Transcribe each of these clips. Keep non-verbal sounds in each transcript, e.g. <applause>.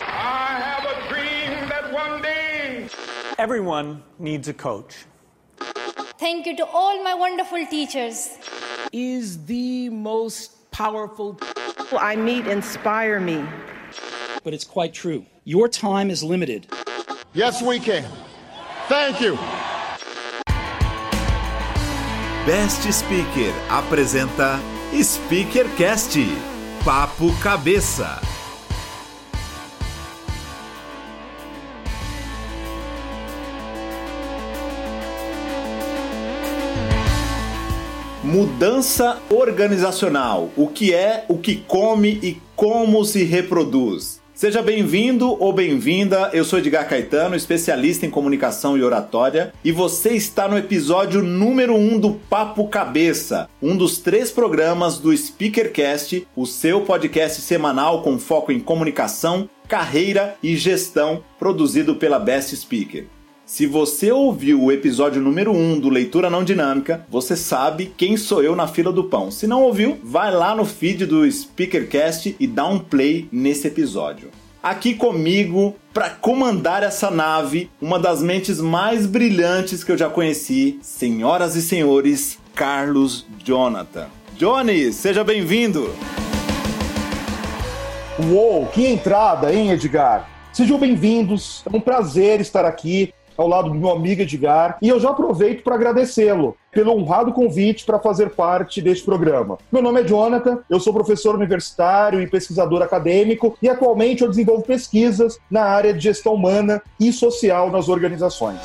I have a dream that one day Everyone needs a coach. Thank you to all my wonderful teachers. is the most powerful. people I meet inspire me. But it's quite true. Your time is limited. Yes, we can. Thank you. Best Speaker apresenta SpeakerCast Papo Cabeça. Mudança organizacional. O que é, o que come e como se reproduz. Seja bem-vindo ou bem-vinda. Eu sou Edgar Caetano, especialista em comunicação e oratória, e você está no episódio número 1 um do Papo Cabeça, um dos três programas do SpeakerCast, o seu podcast semanal com foco em comunicação, carreira e gestão, produzido pela Best Speaker. Se você ouviu o episódio número 1 do Leitura Não Dinâmica, você sabe quem sou eu na fila do pão. Se não ouviu, vai lá no feed do Speakercast e dá um play nesse episódio. Aqui comigo, para comandar essa nave, uma das mentes mais brilhantes que eu já conheci, senhoras e senhores, Carlos Jonathan. Johnny, seja bem-vindo! Uou, que entrada, hein, Edgar? Sejam bem-vindos, é um prazer estar aqui ao lado do meu amigo Edgar, e eu já aproveito para agradecê-lo pelo honrado convite para fazer parte deste programa. Meu nome é Jonathan, eu sou professor universitário e pesquisador acadêmico e atualmente eu desenvolvo pesquisas na área de gestão humana e social nas organizações.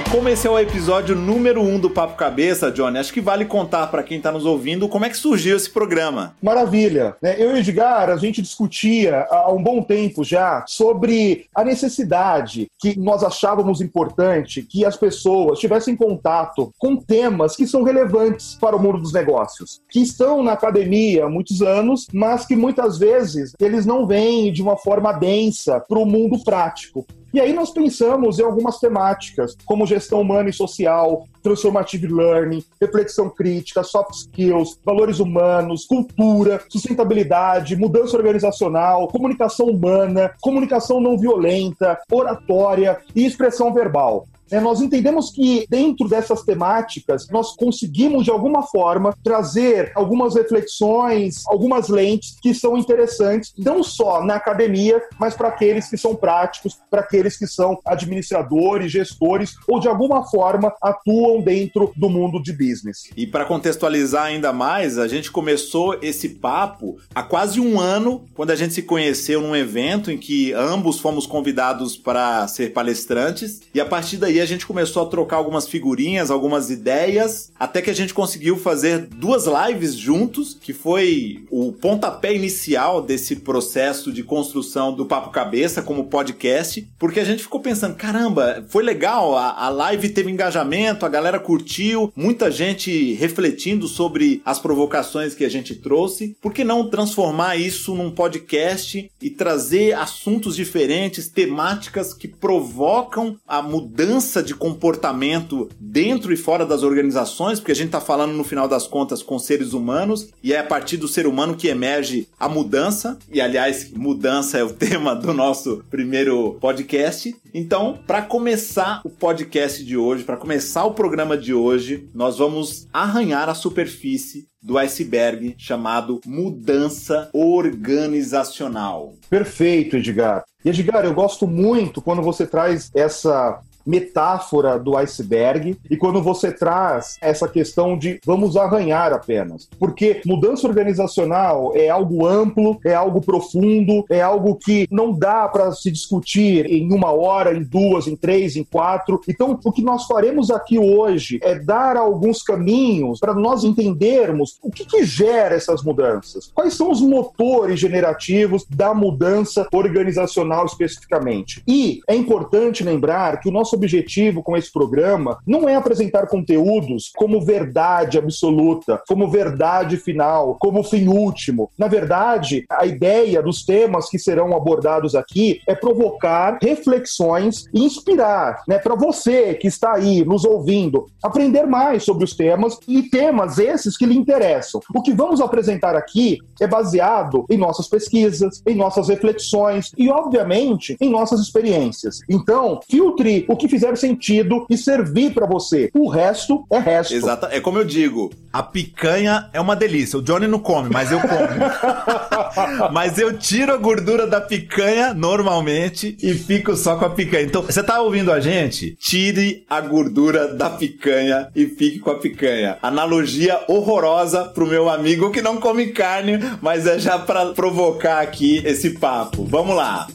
E como esse é o episódio número 1 um do Papo Cabeça, Johnny, acho que vale contar para quem está nos ouvindo como é que surgiu esse programa. Maravilha. Né? Eu e o Edgar, a gente discutia há um bom tempo já sobre a necessidade que nós achávamos importante que as pessoas tivessem contato com temas que são relevantes para o mundo dos negócios, que estão na academia há muitos anos, mas que muitas vezes eles não vêm de uma forma densa para o mundo prático. E aí nós pensamos em algumas temáticas, como gestão humana e social, transformative learning, reflexão crítica, soft skills, valores humanos, cultura, sustentabilidade, mudança organizacional, comunicação humana, comunicação não violenta, oratória e expressão verbal. É, nós entendemos que dentro dessas temáticas nós conseguimos de alguma forma trazer algumas reflexões, algumas lentes que são interessantes, não só na academia, mas para aqueles que são práticos, para aqueles que são administradores, gestores ou de alguma forma atuam dentro do mundo de business. E para contextualizar ainda mais, a gente começou esse papo há quase um ano, quando a gente se conheceu num evento em que ambos fomos convidados para ser palestrantes, e a partir daí a gente começou a trocar algumas figurinhas, algumas ideias, até que a gente conseguiu fazer duas lives juntos, que foi o pontapé inicial desse processo de construção do Papo Cabeça como podcast, porque a gente ficou pensando, caramba, foi legal, a, a live teve engajamento, a galera curtiu, muita gente refletindo sobre as provocações que a gente trouxe, por que não transformar isso num podcast e trazer assuntos diferentes, temáticas que provocam a mudança de comportamento dentro e fora das organizações, porque a gente está falando no final das contas com seres humanos e é a partir do ser humano que emerge a mudança. E aliás, mudança é o <laughs> tema do nosso primeiro podcast. Então, para começar o podcast de hoje, para começar o programa de hoje, nós vamos arranhar a superfície do iceberg chamado mudança organizacional. Perfeito, Edgar. E Edgar, eu gosto muito quando você traz essa metáfora do iceberg e quando você traz essa questão de vamos arranhar apenas. Porque mudança organizacional é algo amplo, é algo profundo, é algo que não dá para se discutir em uma hora, em duas, em três, em quatro. Então, o que nós faremos aqui hoje é dar alguns caminhos para nós entendermos o que, que gera essas mudanças. Quais são os motores generativos da mudança organizacional especificamente. E é importante lembrar que o nosso nosso objetivo com esse programa não é apresentar conteúdos como verdade absoluta, como verdade final, como fim último. Na verdade, a ideia dos temas que serão abordados aqui é provocar reflexões e inspirar, né, para você que está aí nos ouvindo, aprender mais sobre os temas e temas esses que lhe interessam. O que vamos apresentar aqui é baseado em nossas pesquisas, em nossas reflexões e, obviamente, em nossas experiências. Então, filtre o que fizer sentido e servir para você. O resto é resto. Exato. É como eu digo, a picanha é uma delícia. O Johnny não come, mas eu como. <laughs> mas eu tiro a gordura da picanha normalmente e fico só com a picanha. Então, você tá ouvindo a gente? Tire a gordura da picanha e fique com a picanha. Analogia horrorosa pro meu amigo que não come carne, mas é já para provocar aqui esse papo. Vamos lá.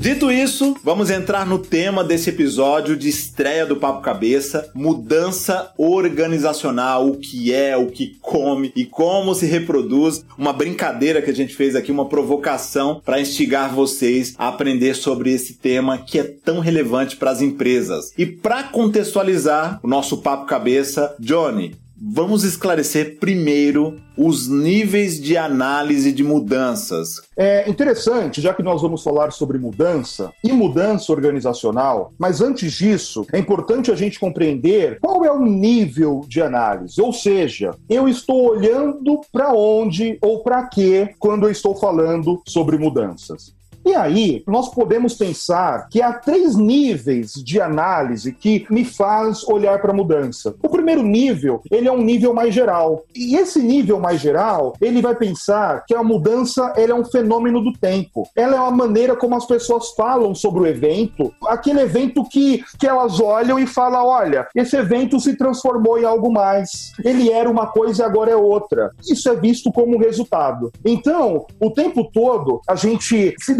Dito isso, vamos entrar no tema desse episódio de estreia do Papo Cabeça: mudança organizacional, o que é, o que come e como se reproduz. Uma brincadeira que a gente fez aqui, uma provocação para instigar vocês a aprender sobre esse tema que é tão relevante para as empresas. E para contextualizar o nosso Papo Cabeça, Johnny, Vamos esclarecer primeiro os níveis de análise de mudanças. É interessante, já que nós vamos falar sobre mudança e mudança organizacional, mas antes disso, é importante a gente compreender qual é o nível de análise. Ou seja, eu estou olhando para onde ou para quê quando eu estou falando sobre mudanças. E aí, nós podemos pensar que há três níveis de análise que me faz olhar para a mudança. O primeiro nível, ele é um nível mais geral. E esse nível mais geral, ele vai pensar que a mudança é um fenômeno do tempo. Ela é uma maneira como as pessoas falam sobre o evento, aquele evento que, que elas olham e falam, olha, esse evento se transformou em algo mais. Ele era uma coisa e agora é outra. Isso é visto como resultado. Então, o tempo todo, a gente se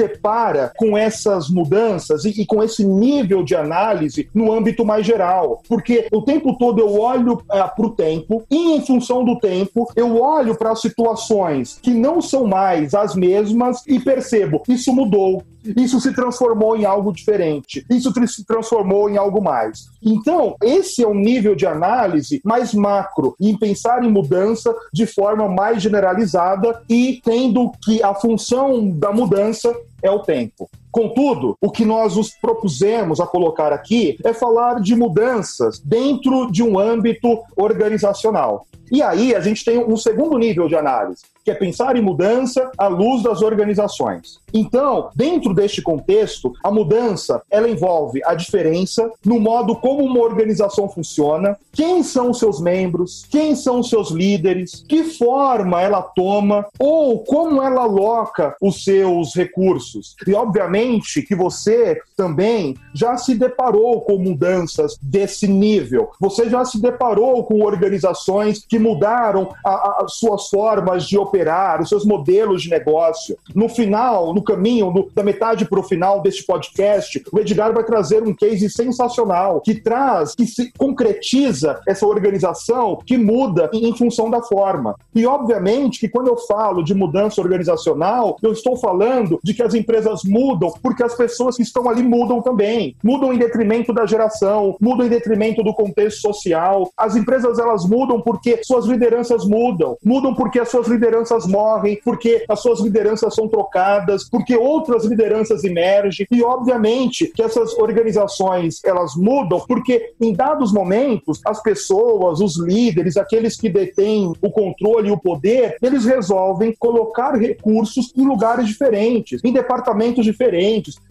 com essas mudanças e, e com esse nível de análise no âmbito mais geral. Porque o tempo todo eu olho é, para o tempo e, em função do tempo, eu olho para situações que não são mais as mesmas e percebo, isso mudou. Isso se transformou em algo diferente. Isso se transformou em algo mais. Então, esse é um nível de análise mais macro, em pensar em mudança de forma mais generalizada e tendo que a função da mudança é o tempo. Contudo, o que nós nos propusemos a colocar aqui é falar de mudanças dentro de um âmbito organizacional. E aí a gente tem um segundo nível de análise, que é pensar em mudança à luz das organizações. Então, dentro deste contexto, a mudança ela envolve a diferença no modo como uma organização funciona, quem são seus membros, quem são seus líderes, que forma ela toma ou como ela aloca os seus recursos. E obviamente que você também já se deparou com mudanças desse nível. Você já se deparou com organizações que mudaram as suas formas de operar, os seus modelos de negócio. No final, no caminho, no, da metade para o final deste podcast, o Edgar vai trazer um case sensacional que traz, que se concretiza essa organização que muda em função da forma. E obviamente que quando eu falo de mudança organizacional, eu estou falando de que as empresas mudam porque as pessoas que estão ali mudam também. Mudam em detrimento da geração, mudam em detrimento do contexto social. As empresas elas mudam porque suas lideranças mudam, mudam porque as suas lideranças morrem, porque as suas lideranças são trocadas, porque outras lideranças emergem e obviamente que essas organizações elas mudam porque em dados momentos as pessoas, os líderes, aqueles que detêm o controle e o poder, eles resolvem colocar recursos em lugares diferentes, em departamentos diferentes,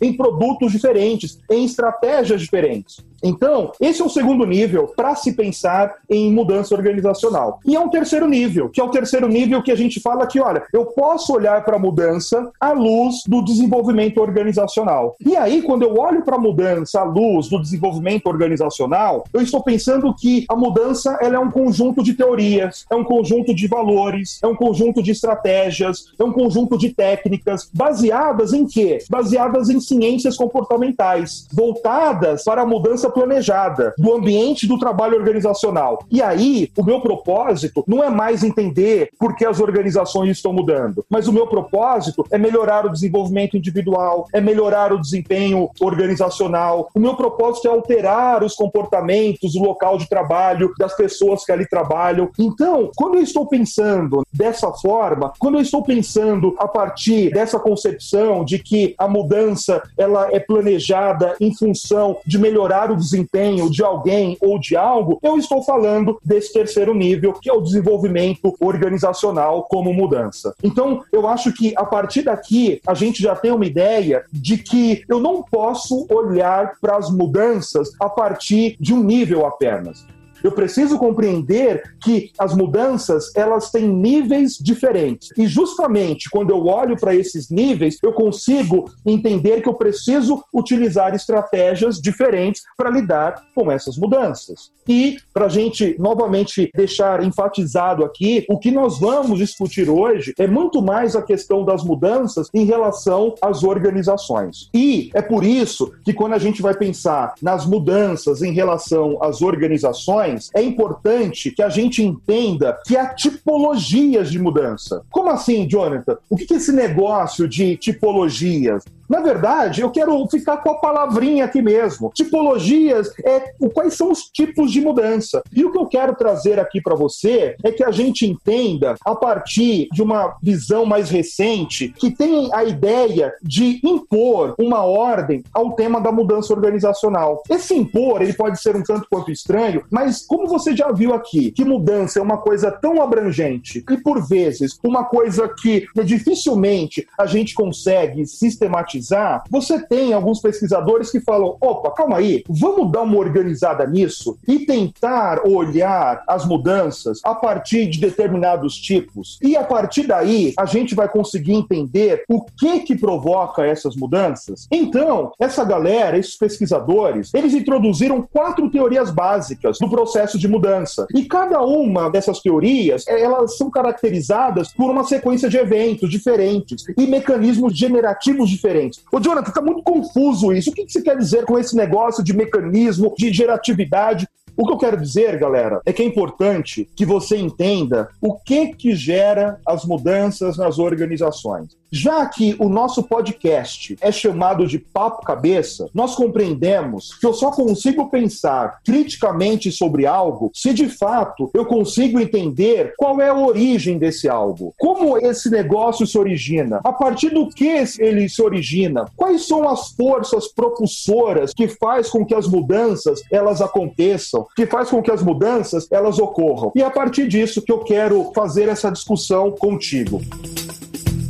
em produtos diferentes, em estratégias diferentes. Então, esse é o segundo nível para se pensar em mudança organizacional. E é um terceiro nível, que é o terceiro nível que a gente fala que, olha, eu posso olhar para a mudança à luz do desenvolvimento organizacional. E aí, quando eu olho para a mudança à luz do desenvolvimento organizacional, eu estou pensando que a mudança ela é um conjunto de teorias, é um conjunto de valores, é um conjunto de estratégias, é um conjunto de técnicas baseadas em quê? Baseadas em ciências comportamentais, voltadas para a mudança planejada do ambiente do trabalho organizacional. E aí, o meu propósito não é mais entender por que as organizações estão mudando, mas o meu propósito é melhorar o desenvolvimento individual, é melhorar o desempenho organizacional. O meu propósito é alterar os comportamentos, o local de trabalho das pessoas que ali trabalham. Então, quando eu estou pensando dessa forma, quando eu estou pensando a partir dessa concepção de que a mudança ela é planejada em função de melhorar o desempenho de alguém ou de algo, eu estou falando desse terceiro nível, que é o desenvolvimento organizacional como mudança. Então, eu acho que a partir daqui a gente já tem uma ideia de que eu não posso olhar para as mudanças a partir de um nível apenas. Eu preciso compreender que as mudanças elas têm níveis diferentes. E justamente quando eu olho para esses níveis, eu consigo entender que eu preciso utilizar estratégias diferentes para lidar com essas mudanças. E para a gente novamente deixar enfatizado aqui, o que nós vamos discutir hoje é muito mais a questão das mudanças em relação às organizações. E é por isso que quando a gente vai pensar nas mudanças em relação às organizações, é importante que a gente entenda que há tipologias de mudança. Como assim, Jonathan? O que é esse negócio de tipologias? Na verdade, eu quero ficar com a palavrinha aqui mesmo. Tipologias é quais são os tipos de mudança. E o que eu quero trazer aqui para você é que a gente entenda, a partir de uma visão mais recente, que tem a ideia de impor uma ordem ao tema da mudança organizacional. Esse impor, ele pode ser um tanto quanto estranho, mas como você já viu aqui, que mudança é uma coisa tão abrangente e, por vezes, uma coisa que dificilmente a gente consegue sistematizar pesquisar, você tem alguns pesquisadores que falam: opa, calma aí, vamos dar uma organizada nisso e tentar olhar as mudanças a partir de determinados tipos. E a partir daí, a gente vai conseguir entender o que que provoca essas mudanças. Então, essa galera, esses pesquisadores, eles introduziram quatro teorias básicas do processo de mudança. E cada uma dessas teorias, elas são caracterizadas por uma sequência de eventos diferentes e mecanismos generativos diferentes diferentes. Ô, Jonathan, tá muito confuso isso. O que, que você quer dizer com esse negócio de mecanismo, de geratividade? O que eu quero dizer, galera, é que é importante que você entenda o que que gera as mudanças nas organizações. Já que o nosso podcast é chamado de Papo Cabeça, nós compreendemos que eu só consigo pensar criticamente sobre algo se de fato eu consigo entender qual é a origem desse algo. Como esse negócio se origina? A partir do que ele se origina? Quais são as forças propulsoras que faz com que as mudanças elas aconteçam, que faz com que as mudanças elas ocorram? E é a partir disso que eu quero fazer essa discussão contigo.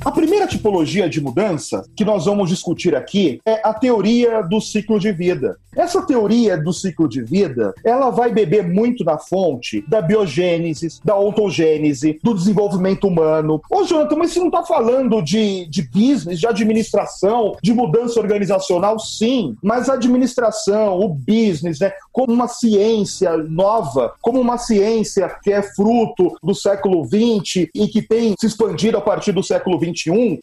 A primeira tipologia de mudança que nós vamos discutir aqui é a teoria do ciclo de vida. Essa teoria do ciclo de vida, ela vai beber muito na fonte da biogênese, da ontogênese, do desenvolvimento humano. Ô, Jonathan, mas você não está falando de, de business, de administração, de mudança organizacional? Sim, mas a administração, o business, né, como uma ciência nova, como uma ciência que é fruto do século XX e que tem se expandido a partir do século XX,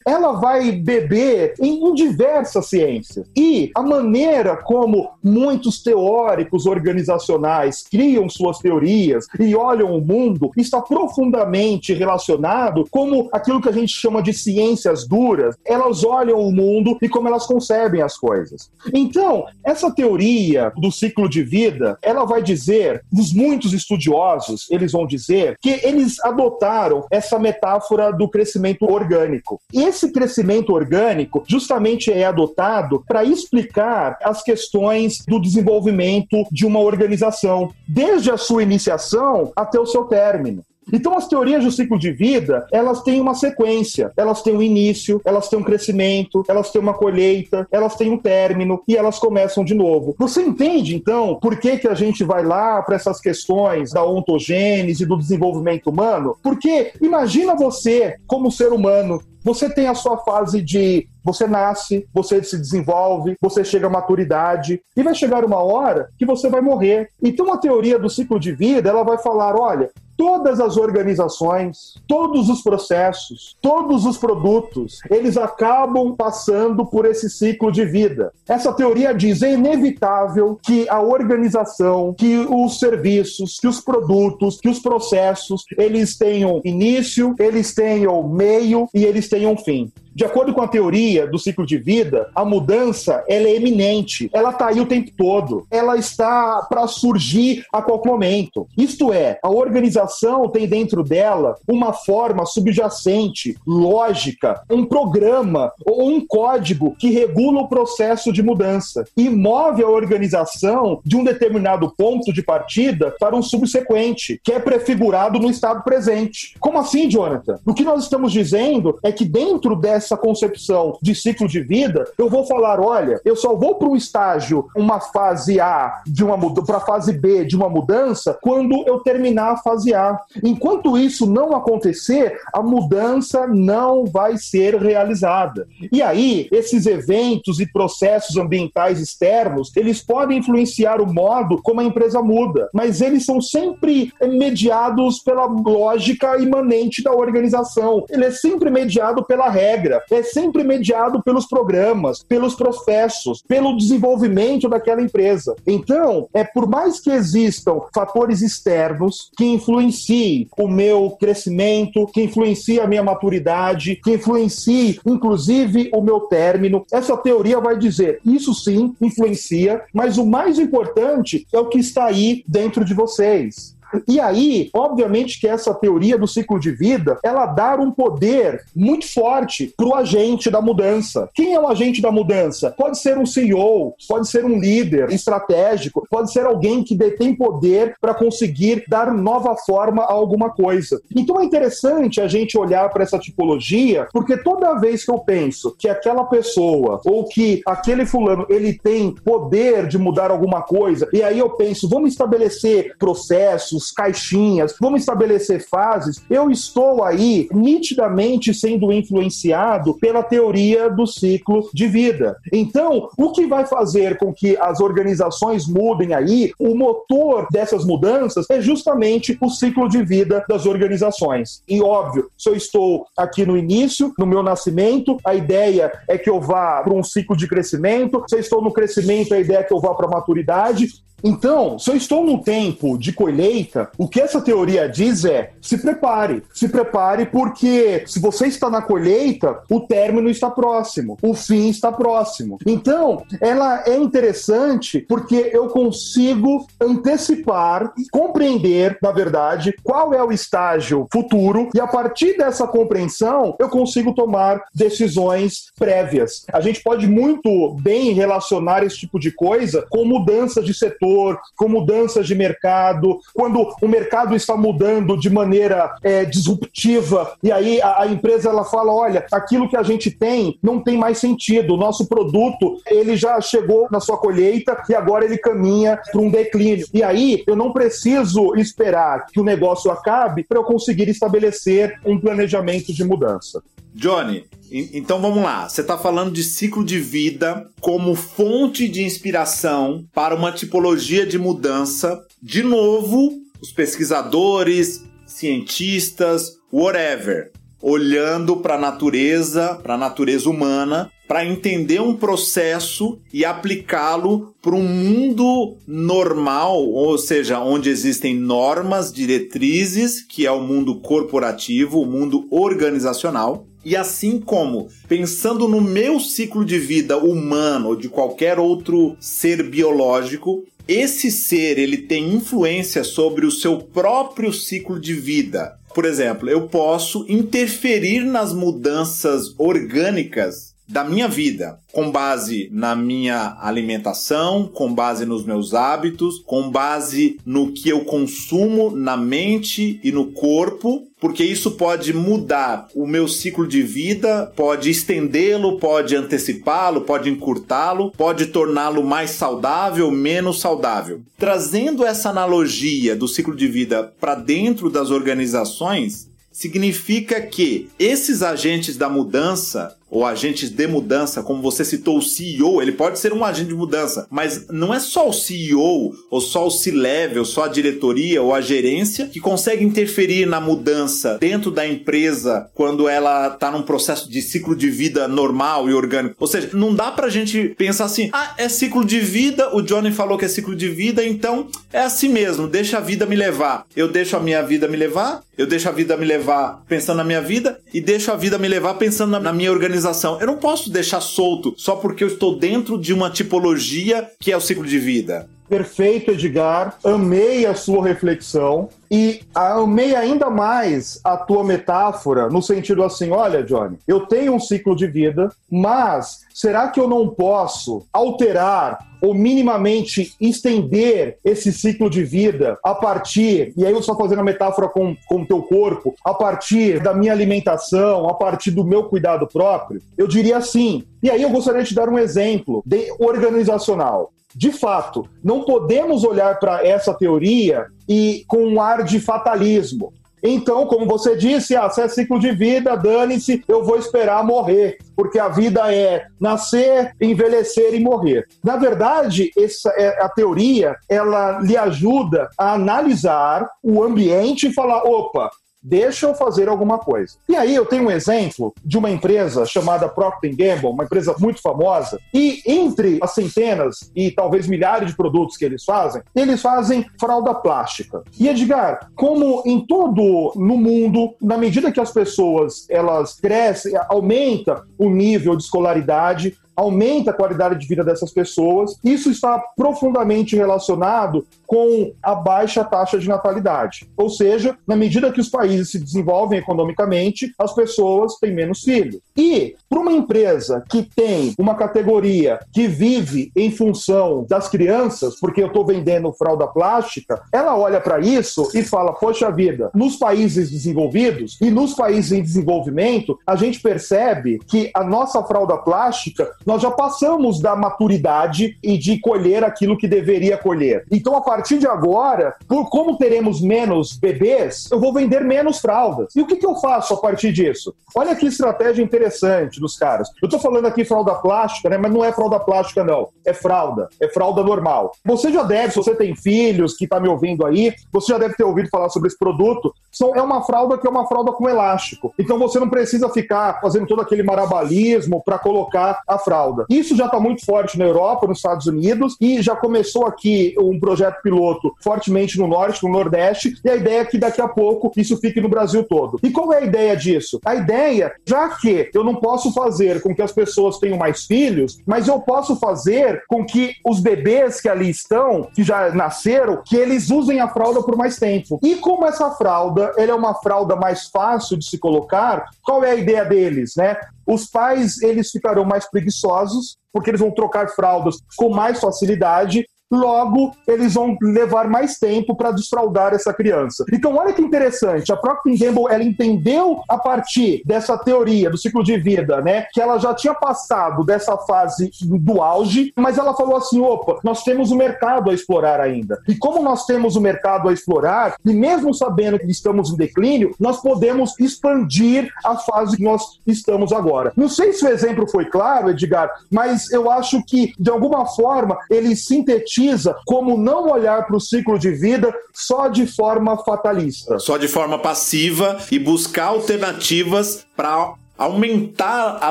ela vai beber em diversas ciências. E a maneira como muitos teóricos organizacionais criam suas teorias e olham o mundo está profundamente relacionado como aquilo que a gente chama de ciências duras. Elas olham o mundo e como elas concebem as coisas. Então, essa teoria do ciclo de vida, ela vai dizer, os muitos estudiosos, eles vão dizer que eles adotaram essa metáfora do crescimento orgânico orgânico. Esse crescimento orgânico justamente é adotado para explicar as questões do desenvolvimento de uma organização, desde a sua iniciação até o seu término. Então, as teorias do ciclo de vida, elas têm uma sequência. Elas têm um início, elas têm um crescimento, elas têm uma colheita, elas têm um término e elas começam de novo. Você entende, então, por que, que a gente vai lá para essas questões da ontogênese, do desenvolvimento humano? Porque imagina você, como ser humano, você tem a sua fase de você nasce, você se desenvolve, você chega à maturidade e vai chegar uma hora que você vai morrer. Então a teoria do ciclo de vida, ela vai falar, olha, todas as organizações, todos os processos, todos os produtos, eles acabam passando por esse ciclo de vida. Essa teoria diz é inevitável que a organização, que os serviços, que os produtos, que os processos, eles tenham início, eles tenham meio e eles tenham fim. De acordo com a teoria do ciclo de vida, a mudança ela é eminente, ela está aí o tempo todo, ela está para surgir a qualquer momento. Isto é, a organização tem dentro dela uma forma subjacente, lógica, um programa ou um código que regula o processo de mudança e move a organização de um determinado ponto de partida para um subsequente, que é prefigurado no estado presente. Como assim, Jonathan? O que nós estamos dizendo é que dentro dessa essa concepção de ciclo de vida, eu vou falar, olha, eu só vou para um estágio, uma fase A de uma para fase B de uma mudança quando eu terminar a fase A. Enquanto isso não acontecer, a mudança não vai ser realizada. E aí, esses eventos e processos ambientais externos, eles podem influenciar o modo como a empresa muda, mas eles são sempre mediados pela lógica imanente da organização. Ele é sempre mediado pela regra é sempre mediado pelos programas, pelos processos, pelo desenvolvimento daquela empresa. Então, é por mais que existam fatores externos que influenciem o meu crescimento, que influenciem a minha maturidade, que influenciem, inclusive, o meu término, essa teoria vai dizer isso sim influencia, mas o mais importante é o que está aí dentro de vocês. E aí, obviamente que essa teoria do ciclo de vida, ela dá um poder muito forte para o agente da mudança. Quem é o agente da mudança? Pode ser um CEO, pode ser um líder estratégico, pode ser alguém que detém poder para conseguir dar nova forma a alguma coisa. Então é interessante a gente olhar para essa tipologia, porque toda vez que eu penso que aquela pessoa ou que aquele fulano ele tem poder de mudar alguma coisa, e aí eu penso, vamos estabelecer processos, caixinhas, vamos estabelecer fases, eu estou aí nitidamente sendo influenciado pela teoria do ciclo de vida. Então, o que vai fazer com que as organizações mudem aí, o motor dessas mudanças é justamente o ciclo de vida das organizações. E óbvio, se eu estou aqui no início, no meu nascimento, a ideia é que eu vá para um ciclo de crescimento, se eu estou no crescimento, a ideia é que eu vá para a maturidade, então, se eu estou num tempo de colheita, o que essa teoria diz é: se prepare, se prepare, porque se você está na colheita, o término está próximo, o fim está próximo. Então, ela é interessante porque eu consigo antecipar e compreender, na verdade, qual é o estágio futuro, e a partir dessa compreensão, eu consigo tomar decisões prévias. A gente pode muito bem relacionar esse tipo de coisa com mudanças de setor setor, com mudanças de mercado, quando o mercado está mudando de maneira é, disruptiva e aí a, a, empresa ela fala, olha, aquilo que a gente tem não tem mais sentido, o nosso produto ele já chegou na sua colheita e agora ele caminha para um declínio. E aí eu não preciso esperar que o negócio acabe para eu conseguir estabelecer um planejamento de mudança. Johnny, então vamos lá. Você está falando de ciclo de vida como fonte de inspiração para uma tipologia de mudança. De novo, os pesquisadores, cientistas, whatever, olhando para a natureza, para a natureza humana, para entender um processo e aplicá-lo para um mundo normal, ou seja, onde existem normas, diretrizes, que é o mundo corporativo, o mundo organizacional, e assim como, pensando no meu ciclo de vida humano ou de qualquer outro ser biológico, esse ser ele tem influência sobre o seu próprio ciclo de vida. Por exemplo, eu posso interferir nas mudanças orgânicas da minha vida, com base na minha alimentação, com base nos meus hábitos, com base no que eu consumo na mente e no corpo, porque isso pode mudar o meu ciclo de vida, pode estendê-lo, pode antecipá-lo, pode encurtá-lo, pode torná-lo mais saudável, menos saudável. Trazendo essa analogia do ciclo de vida para dentro das organizações, significa que esses agentes da mudança ou agentes de mudança, como você citou o CEO, ele pode ser um agente de mudança, mas não é só o CEO, ou só o C-level, só a diretoria ou a gerência que consegue interferir na mudança dentro da empresa quando ela está num processo de ciclo de vida normal e orgânico. Ou seja, não dá pra gente pensar assim, ah, é ciclo de vida, o Johnny falou que é ciclo de vida, então é assim mesmo, deixa a vida me levar. Eu deixo a minha vida me levar, eu deixo a vida me levar pensando na minha vida e deixo a vida me levar pensando na minha organização. Eu não posso deixar solto só porque eu estou dentro de uma tipologia que é o ciclo de vida. Perfeito, Edgar. Amei a sua reflexão e amei ainda mais a tua metáfora no sentido assim: olha, Johnny, eu tenho um ciclo de vida, mas será que eu não posso alterar ou minimamente estender esse ciclo de vida a partir, e aí eu estou fazendo a metáfora com, o teu corpo, a partir da minha alimentação, a partir do meu cuidado próprio? Eu diria assim. E aí eu gostaria de dar um exemplo de organizacional de fato, não podemos olhar para essa teoria e com um ar de fatalismo. Então, como você disse, ah, se é ciclo de vida, dane-se, eu vou esperar morrer, porque a vida é nascer, envelhecer e morrer. Na verdade, essa é a teoria, ela lhe ajuda a analisar o ambiente e falar, opa, deixa eu fazer alguma coisa. E aí eu tenho um exemplo de uma empresa chamada Procter Gamble, uma empresa muito famosa, e entre as centenas e talvez milhares de produtos que eles fazem, eles fazem fralda plástica. E Edgar, como em todo no mundo, na medida que as pessoas elas crescem, aumenta o nível de escolaridade, aumenta a qualidade de vida dessas pessoas. Isso está profundamente relacionado com a baixa taxa de natalidade. Ou seja, na medida que os países se desenvolvem economicamente, as pessoas têm menos filhos. E para uma empresa que tem uma categoria que vive em função das crianças, porque eu estou vendendo fralda plástica, ela olha para isso e fala: Poxa vida, nos países desenvolvidos e nos países em desenvolvimento, a gente percebe que a nossa fralda plástica nós já passamos da maturidade e de colher aquilo que deveria colher. Então, a partir de agora, por como teremos menos bebês, eu vou vender menos fraldas. E o que, que eu faço a partir disso? Olha que estratégia interessante dos caras. Eu tô falando aqui fralda plástica, né? Mas não é fralda plástica, não. É fralda. É fralda normal. Você já deve, se você tem filhos que tá me ouvindo aí, você já deve ter ouvido falar sobre esse produto. São, é uma fralda que é uma fralda com elástico. Então você não precisa ficar fazendo todo aquele marabalismo para colocar a fralda fralda. Isso já está muito forte na Europa, nos Estados Unidos, e já começou aqui um projeto piloto fortemente no Norte, no Nordeste, e a ideia é que daqui a pouco isso fique no Brasil todo. E qual é a ideia disso? A ideia, já que eu não posso fazer com que as pessoas tenham mais filhos, mas eu posso fazer com que os bebês que ali estão, que já nasceram, que eles usem a fralda por mais tempo. E como essa fralda, ela é uma fralda mais fácil de se colocar, qual é a ideia deles, né? Os pais, eles ficarão mais preguiçosos, porque eles vão trocar fraldas com mais facilidade logo eles vão levar mais tempo para desfraudar essa criança. Então, olha que interessante, a Procter Gamble ela entendeu a partir dessa teoria do ciclo de vida, né, que ela já tinha passado dessa fase do auge, mas ela falou assim, opa, nós temos o mercado a explorar ainda. E como nós temos o mercado a explorar, e mesmo sabendo que estamos em declínio, nós podemos expandir a fase que nós estamos agora. Não sei se o exemplo foi claro, Edgar, mas eu acho que de alguma forma ele sintetiza como não olhar para o ciclo de vida só de forma fatalista. Só de forma passiva e buscar alternativas para aumentar a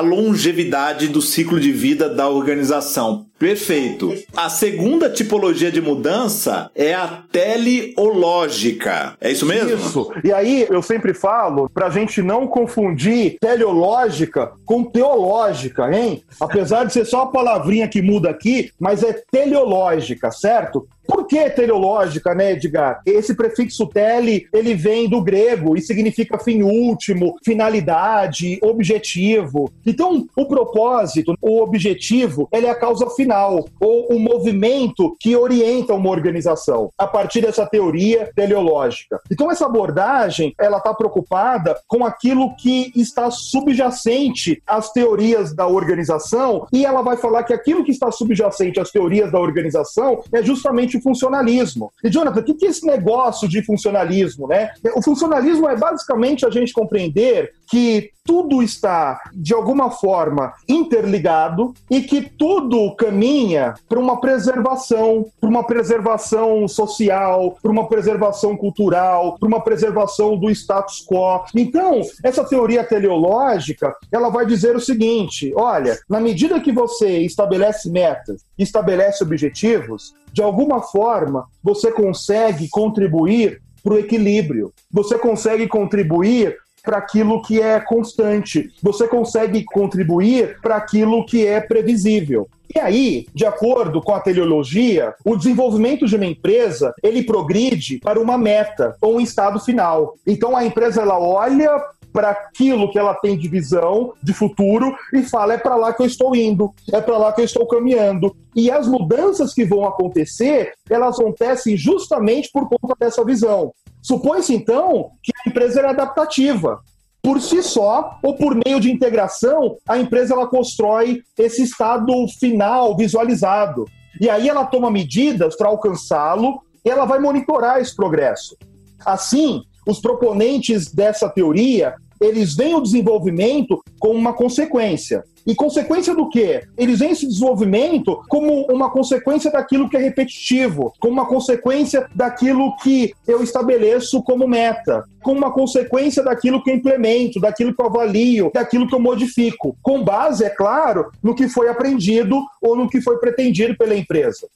longevidade do ciclo de vida da organização. Perfeito. A segunda tipologia de mudança é a teleológica. É isso mesmo? Isso. E aí eu sempre falo para a gente não confundir teleológica com teológica, hein? Apesar de ser só a palavrinha que muda aqui, mas é teleológica, certo? Por que teleológica, né, Edgar? Esse prefixo tele, ele vem do grego e significa fim último, finalidade, objetivo. Então, o propósito, o objetivo, ele é a causa final, ou o movimento que orienta uma organização, a partir dessa teoria teleológica. Então, essa abordagem, ela está preocupada com aquilo que está subjacente às teorias da organização e ela vai falar que aquilo que está subjacente às teorias da organização é justamente funcionalismo. E, Jonathan, o que é esse negócio de funcionalismo, né? O funcionalismo é basicamente a gente compreender que tudo está, de alguma forma, interligado e que tudo caminha para uma preservação, para uma preservação social, para uma preservação cultural, para uma preservação do status quo. Então, essa teoria teleológica, ela vai dizer o seguinte: olha, na medida que você estabelece metas, estabelece objetivos, de alguma forma você consegue contribuir para o equilíbrio. Você consegue contribuir para aquilo que é constante. Você consegue contribuir para aquilo que é previsível. E aí, de acordo com a teleologia, o desenvolvimento de uma empresa, ele progride para uma meta ou um estado final. Então a empresa ela olha para aquilo que ela tem de visão, de futuro, e fala: é para lá que eu estou indo, é para lá que eu estou caminhando. E as mudanças que vão acontecer, elas acontecem justamente por conta dessa visão. Supõe-se, então, que a empresa era adaptativa. Por si só, ou por meio de integração, a empresa ela constrói esse estado final visualizado. E aí ela toma medidas para alcançá-lo e ela vai monitorar esse progresso. Assim, os proponentes dessa teoria, eles veem o desenvolvimento como uma consequência. E consequência do quê? Eles veem esse desenvolvimento como uma consequência daquilo que é repetitivo, como uma consequência daquilo que eu estabeleço como meta, como uma consequência daquilo que eu implemento, daquilo que eu avalio, daquilo que eu modifico, com base, é claro, no que foi aprendido ou no que foi pretendido pela empresa.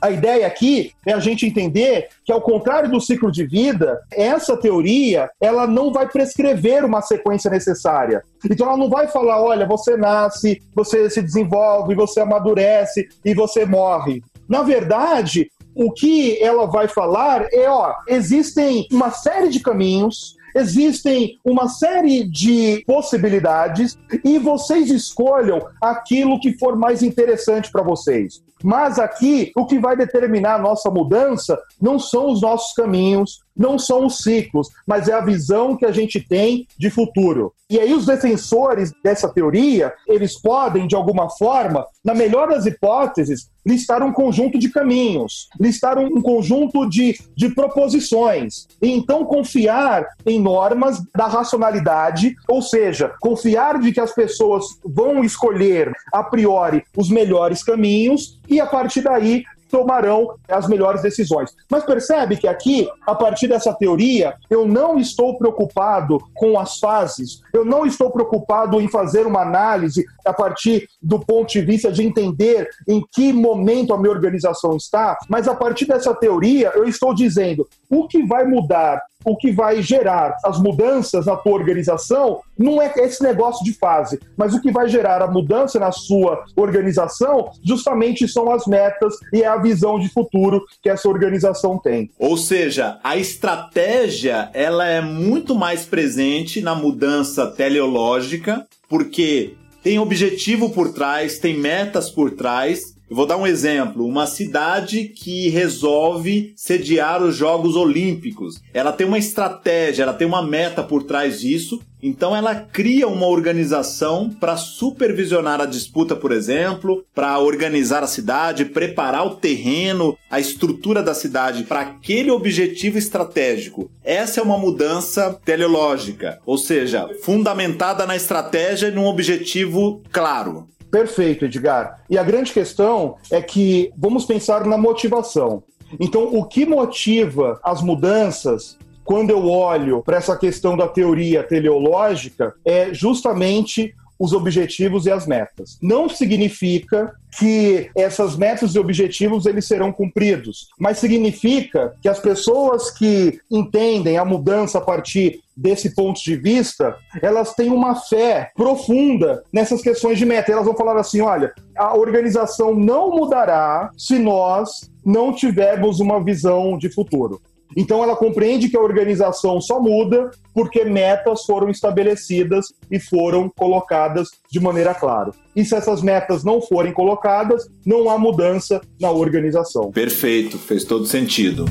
A ideia aqui é a gente entender que, ao contrário do ciclo de vida, essa teoria ela não vai prescrever uma sequência necessária. Então, ela não vai falar: olha, você nasce, você se desenvolve, você amadurece e você morre. Na verdade, o que ela vai falar é: ó, existem uma série de caminhos, existem uma série de possibilidades e vocês escolham aquilo que for mais interessante para vocês. Mas aqui, o que vai determinar a nossa mudança não são os nossos caminhos, não são os ciclos, mas é a visão que a gente tem de futuro. E aí os defensores dessa teoria, eles podem, de alguma forma, na melhor das hipóteses, listar um conjunto de caminhos, listar um conjunto de, de proposições, e então confiar em normas da racionalidade, ou seja, confiar de que as pessoas vão escolher a priori os melhores caminhos e a partir daí tomarão as melhores decisões. Mas percebe que aqui, a partir dessa teoria, eu não estou preocupado com as fases, eu não estou preocupado em fazer uma análise a partir do ponto de vista de entender em que momento a minha organização está, mas a partir dessa teoria, eu estou dizendo o que vai mudar o que vai gerar as mudanças na tua organização não é esse negócio de fase, mas o que vai gerar a mudança na sua organização justamente são as metas e a visão de futuro que essa organização tem. Ou seja, a estratégia ela é muito mais presente na mudança teleológica, porque tem objetivo por trás, tem metas por trás eu vou dar um exemplo: uma cidade que resolve sediar os Jogos Olímpicos. Ela tem uma estratégia, ela tem uma meta por trás disso. Então ela cria uma organização para supervisionar a disputa, por exemplo, para organizar a cidade, preparar o terreno, a estrutura da cidade para aquele objetivo estratégico. Essa é uma mudança teleológica, ou seja, fundamentada na estratégia e num objetivo claro. Perfeito, Edgar. E a grande questão é que vamos pensar na motivação. Então, o que motiva as mudanças quando eu olho para essa questão da teoria teleológica é justamente os objetivos e as metas. Não significa que essas metas e objetivos eles serão cumpridos, mas significa que as pessoas que entendem a mudança a partir desse ponto de vista, elas têm uma fé profunda nessas questões de meta. Elas vão falar assim: olha, a organização não mudará se nós não tivermos uma visão de futuro. Então ela compreende que a organização só muda porque metas foram estabelecidas e foram colocadas de maneira clara. E se essas metas não forem colocadas, não há mudança na organização. Perfeito, fez todo sentido.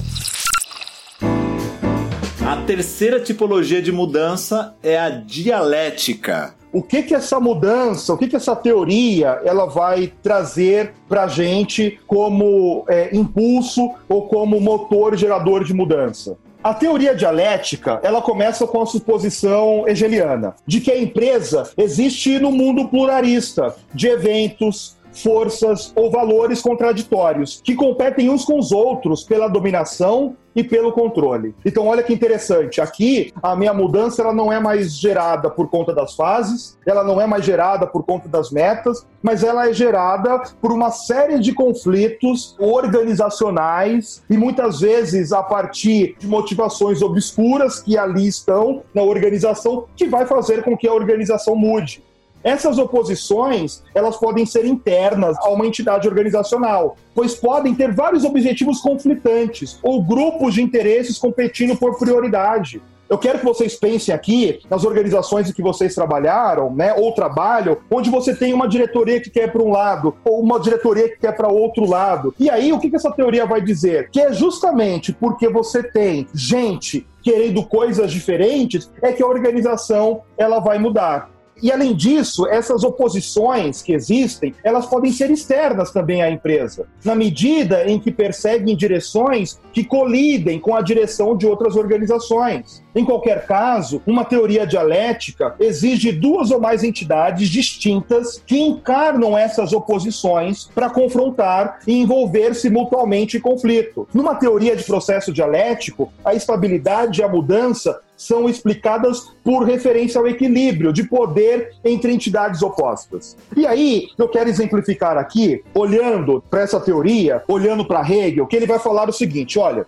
A terceira tipologia de mudança é a dialética o que que essa mudança, o que que essa teoria ela vai trazer para a gente como é, impulso ou como motor gerador de mudança? A teoria dialética, ela começa com a suposição hegeliana, de que a empresa existe no mundo pluralista de eventos, forças ou valores contraditórios que competem uns com os outros pela dominação e pelo controle. Então, olha que interessante. Aqui, a minha mudança ela não é mais gerada por conta das fases, ela não é mais gerada por conta das metas, mas ela é gerada por uma série de conflitos organizacionais e muitas vezes a partir de motivações obscuras que ali estão na organização, que vai fazer com que a organização mude. Essas oposições, elas podem ser internas a uma entidade organizacional, pois podem ter vários objetivos conflitantes ou grupos de interesses competindo por prioridade. Eu quero que vocês pensem aqui nas organizações em que vocês trabalharam, né, ou trabalham, onde você tem uma diretoria que quer para um lado, ou uma diretoria que quer para outro lado. E aí, o que, que essa teoria vai dizer? Que é justamente porque você tem gente querendo coisas diferentes, é que a organização ela vai mudar. E além disso, essas oposições que existem, elas podem ser externas também à empresa, na medida em que perseguem direções que colidem com a direção de outras organizações. Em qualquer caso, uma teoria dialética exige duas ou mais entidades distintas que encarnam essas oposições para confrontar e envolver-se mutuamente em conflito. Numa teoria de processo dialético, a estabilidade e a mudança são explicadas por referência ao equilíbrio de poder entre entidades opostas. E aí, eu quero exemplificar aqui, olhando para essa teoria, olhando para Hegel, que ele vai falar o seguinte: olha,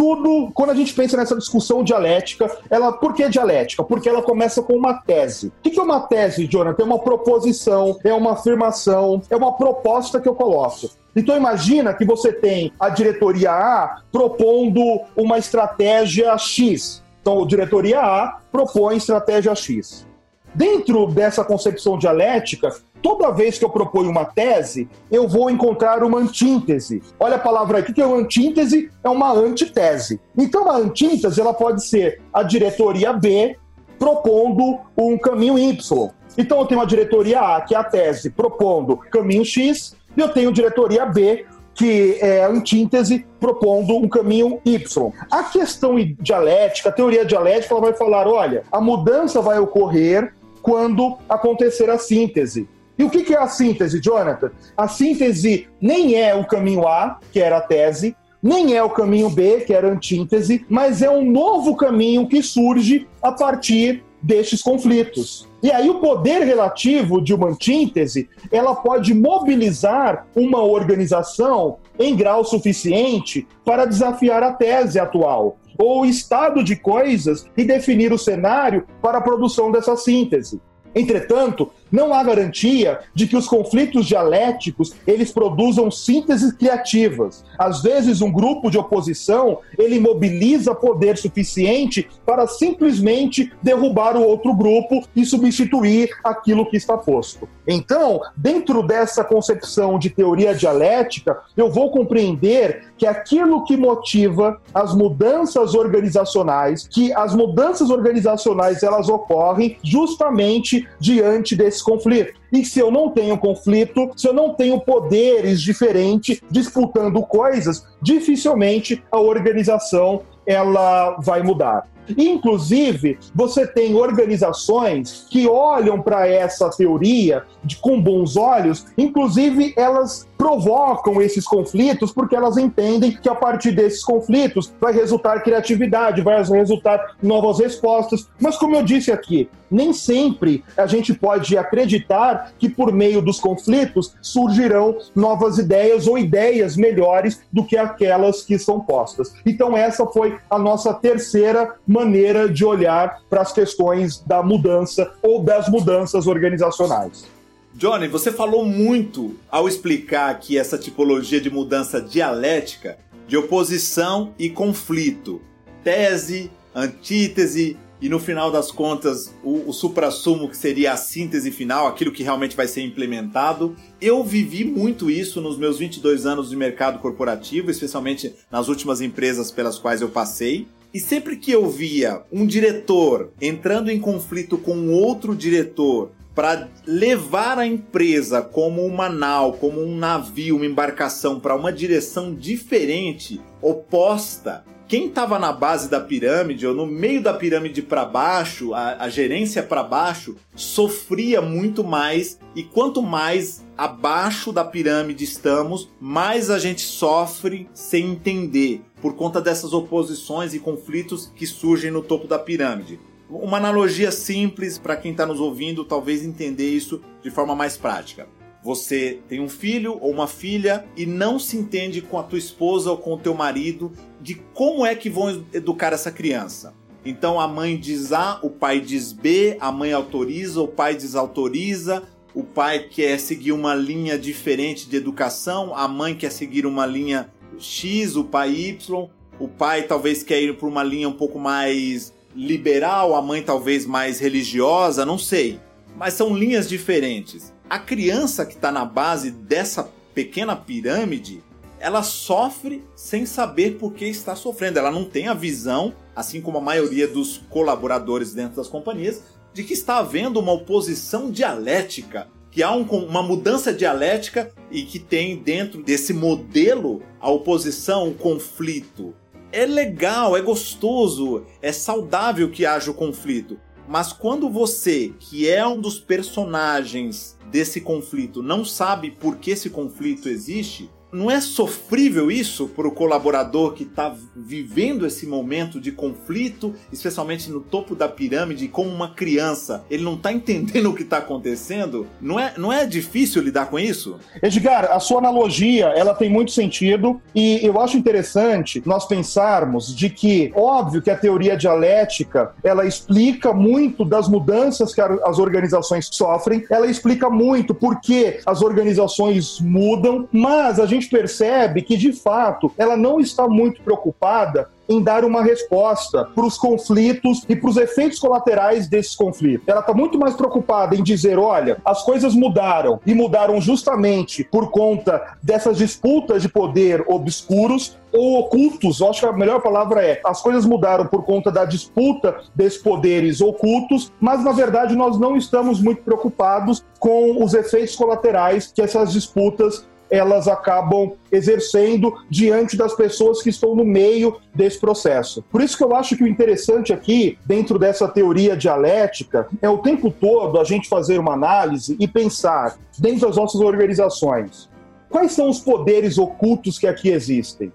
tudo, quando a gente pensa nessa discussão dialética, ela, por que dialética? Porque ela começa com uma tese. O que é uma tese, Jonathan? É uma proposição, é uma afirmação, é uma proposta que eu coloco. Então imagina que você tem a diretoria A propondo uma estratégia X. Então, a diretoria A propõe estratégia X. Dentro dessa concepção dialética, toda vez que eu proponho uma tese, eu vou encontrar uma antítese. Olha a palavra aqui, que é uma antítese, é uma antitese. Então, a antítese ela pode ser a diretoria B propondo um caminho Y. Então, eu tenho a diretoria A, que é a tese, propondo caminho X, e eu tenho a diretoria B que é a antítese propondo um caminho Y. A questão dialética, a teoria dialética, ela vai falar: olha, a mudança vai ocorrer quando acontecer a síntese. E o que é a síntese, Jonathan? A síntese nem é o caminho A, que era a tese, nem é o caminho B, que era a antítese, mas é um novo caminho que surge a partir destes conflitos. E aí o poder relativo de uma antítese, ela pode mobilizar uma organização em grau suficiente para desafiar a tese atual ou o estado de coisas e definir o cenário para a produção dessa síntese. Entretanto, não há garantia de que os conflitos dialéticos eles produzam sínteses criativas. Às vezes, um grupo de oposição ele mobiliza poder suficiente para simplesmente derrubar o outro grupo e substituir aquilo que está posto. Então, dentro dessa concepção de teoria dialética, eu vou compreender que aquilo que motiva as mudanças organizacionais, que as mudanças organizacionais elas ocorrem justamente diante desse conflito. E se eu não tenho conflito, se eu não tenho poderes diferentes disputando coisas, dificilmente a organização ela vai mudar. Inclusive, você tem organizações que olham para essa teoria de, com bons olhos, inclusive elas provocam esses conflitos porque elas entendem que a partir desses conflitos vai resultar criatividade, vai resultar novas respostas. Mas, como eu disse aqui, nem sempre a gente pode acreditar que por meio dos conflitos surgirão novas ideias ou ideias melhores do que aquelas que são postas. Então, essa foi a nossa terceira maneira de olhar para as questões da mudança ou das mudanças organizacionais. Johnny, você falou muito ao explicar aqui essa tipologia de mudança dialética de oposição e conflito. Tese, antítese e no final das contas o, o supra-sumo que seria a síntese final, aquilo que realmente vai ser implementado. Eu vivi muito isso nos meus 22 anos de mercado corporativo, especialmente nas últimas empresas pelas quais eu passei. E sempre que eu via um diretor entrando em conflito com outro diretor para levar a empresa como uma nau, como um navio, uma embarcação para uma direção diferente, oposta, quem estava na base da pirâmide ou no meio da pirâmide para baixo, a, a gerência para baixo, sofria muito mais e quanto mais abaixo da pirâmide estamos, mais a gente sofre sem entender por conta dessas oposições e conflitos que surgem no topo da pirâmide. Uma analogia simples para quem está nos ouvindo, talvez entender isso de forma mais prática. Você tem um filho ou uma filha e não se entende com a tua esposa ou com o teu marido de como é que vão educar essa criança. Então a mãe diz A, o pai diz B, a mãe autoriza, o pai desautoriza, o pai quer seguir uma linha diferente de educação, a mãe quer seguir uma linha X, o pai Y, o pai talvez quer ir por uma linha um pouco mais liberal, a mãe talvez mais religiosa, não sei. Mas são linhas diferentes a criança que está na base dessa pequena pirâmide, ela sofre sem saber por que está sofrendo. Ela não tem a visão, assim como a maioria dos colaboradores dentro das companhias, de que está havendo uma oposição dialética, que há um, uma mudança dialética e que tem dentro desse modelo a oposição, o conflito. É legal, é gostoso, é saudável que haja o conflito. Mas quando você, que é um dos personagens desse conflito, não sabe por que esse conflito existe, não é sofrível isso para o colaborador que está vivendo esse momento de conflito, especialmente no topo da pirâmide, como uma criança? Ele não está <laughs> entendendo o que está acontecendo? Não é, não é difícil lidar com isso? Edgar, a sua analogia ela tem muito sentido e eu acho interessante nós pensarmos de que, óbvio que a teoria dialética ela explica muito das mudanças que as organizações sofrem, ela explica muito por que as organizações mudam, mas a gente gente percebe que, de fato, ela não está muito preocupada em dar uma resposta para os conflitos e para os efeitos colaterais desses conflitos. Ela está muito mais preocupada em dizer: olha, as coisas mudaram e mudaram justamente por conta dessas disputas de poder obscuros ou ocultos, eu acho que a melhor palavra é as coisas mudaram por conta da disputa desses poderes ocultos, mas na verdade nós não estamos muito preocupados com os efeitos colaterais que essas disputas elas acabam exercendo diante das pessoas que estão no meio desse processo. Por isso que eu acho que o interessante aqui, dentro dessa teoria dialética, é o tempo todo a gente fazer uma análise e pensar, dentro das nossas organizações, quais são os poderes ocultos que aqui existem?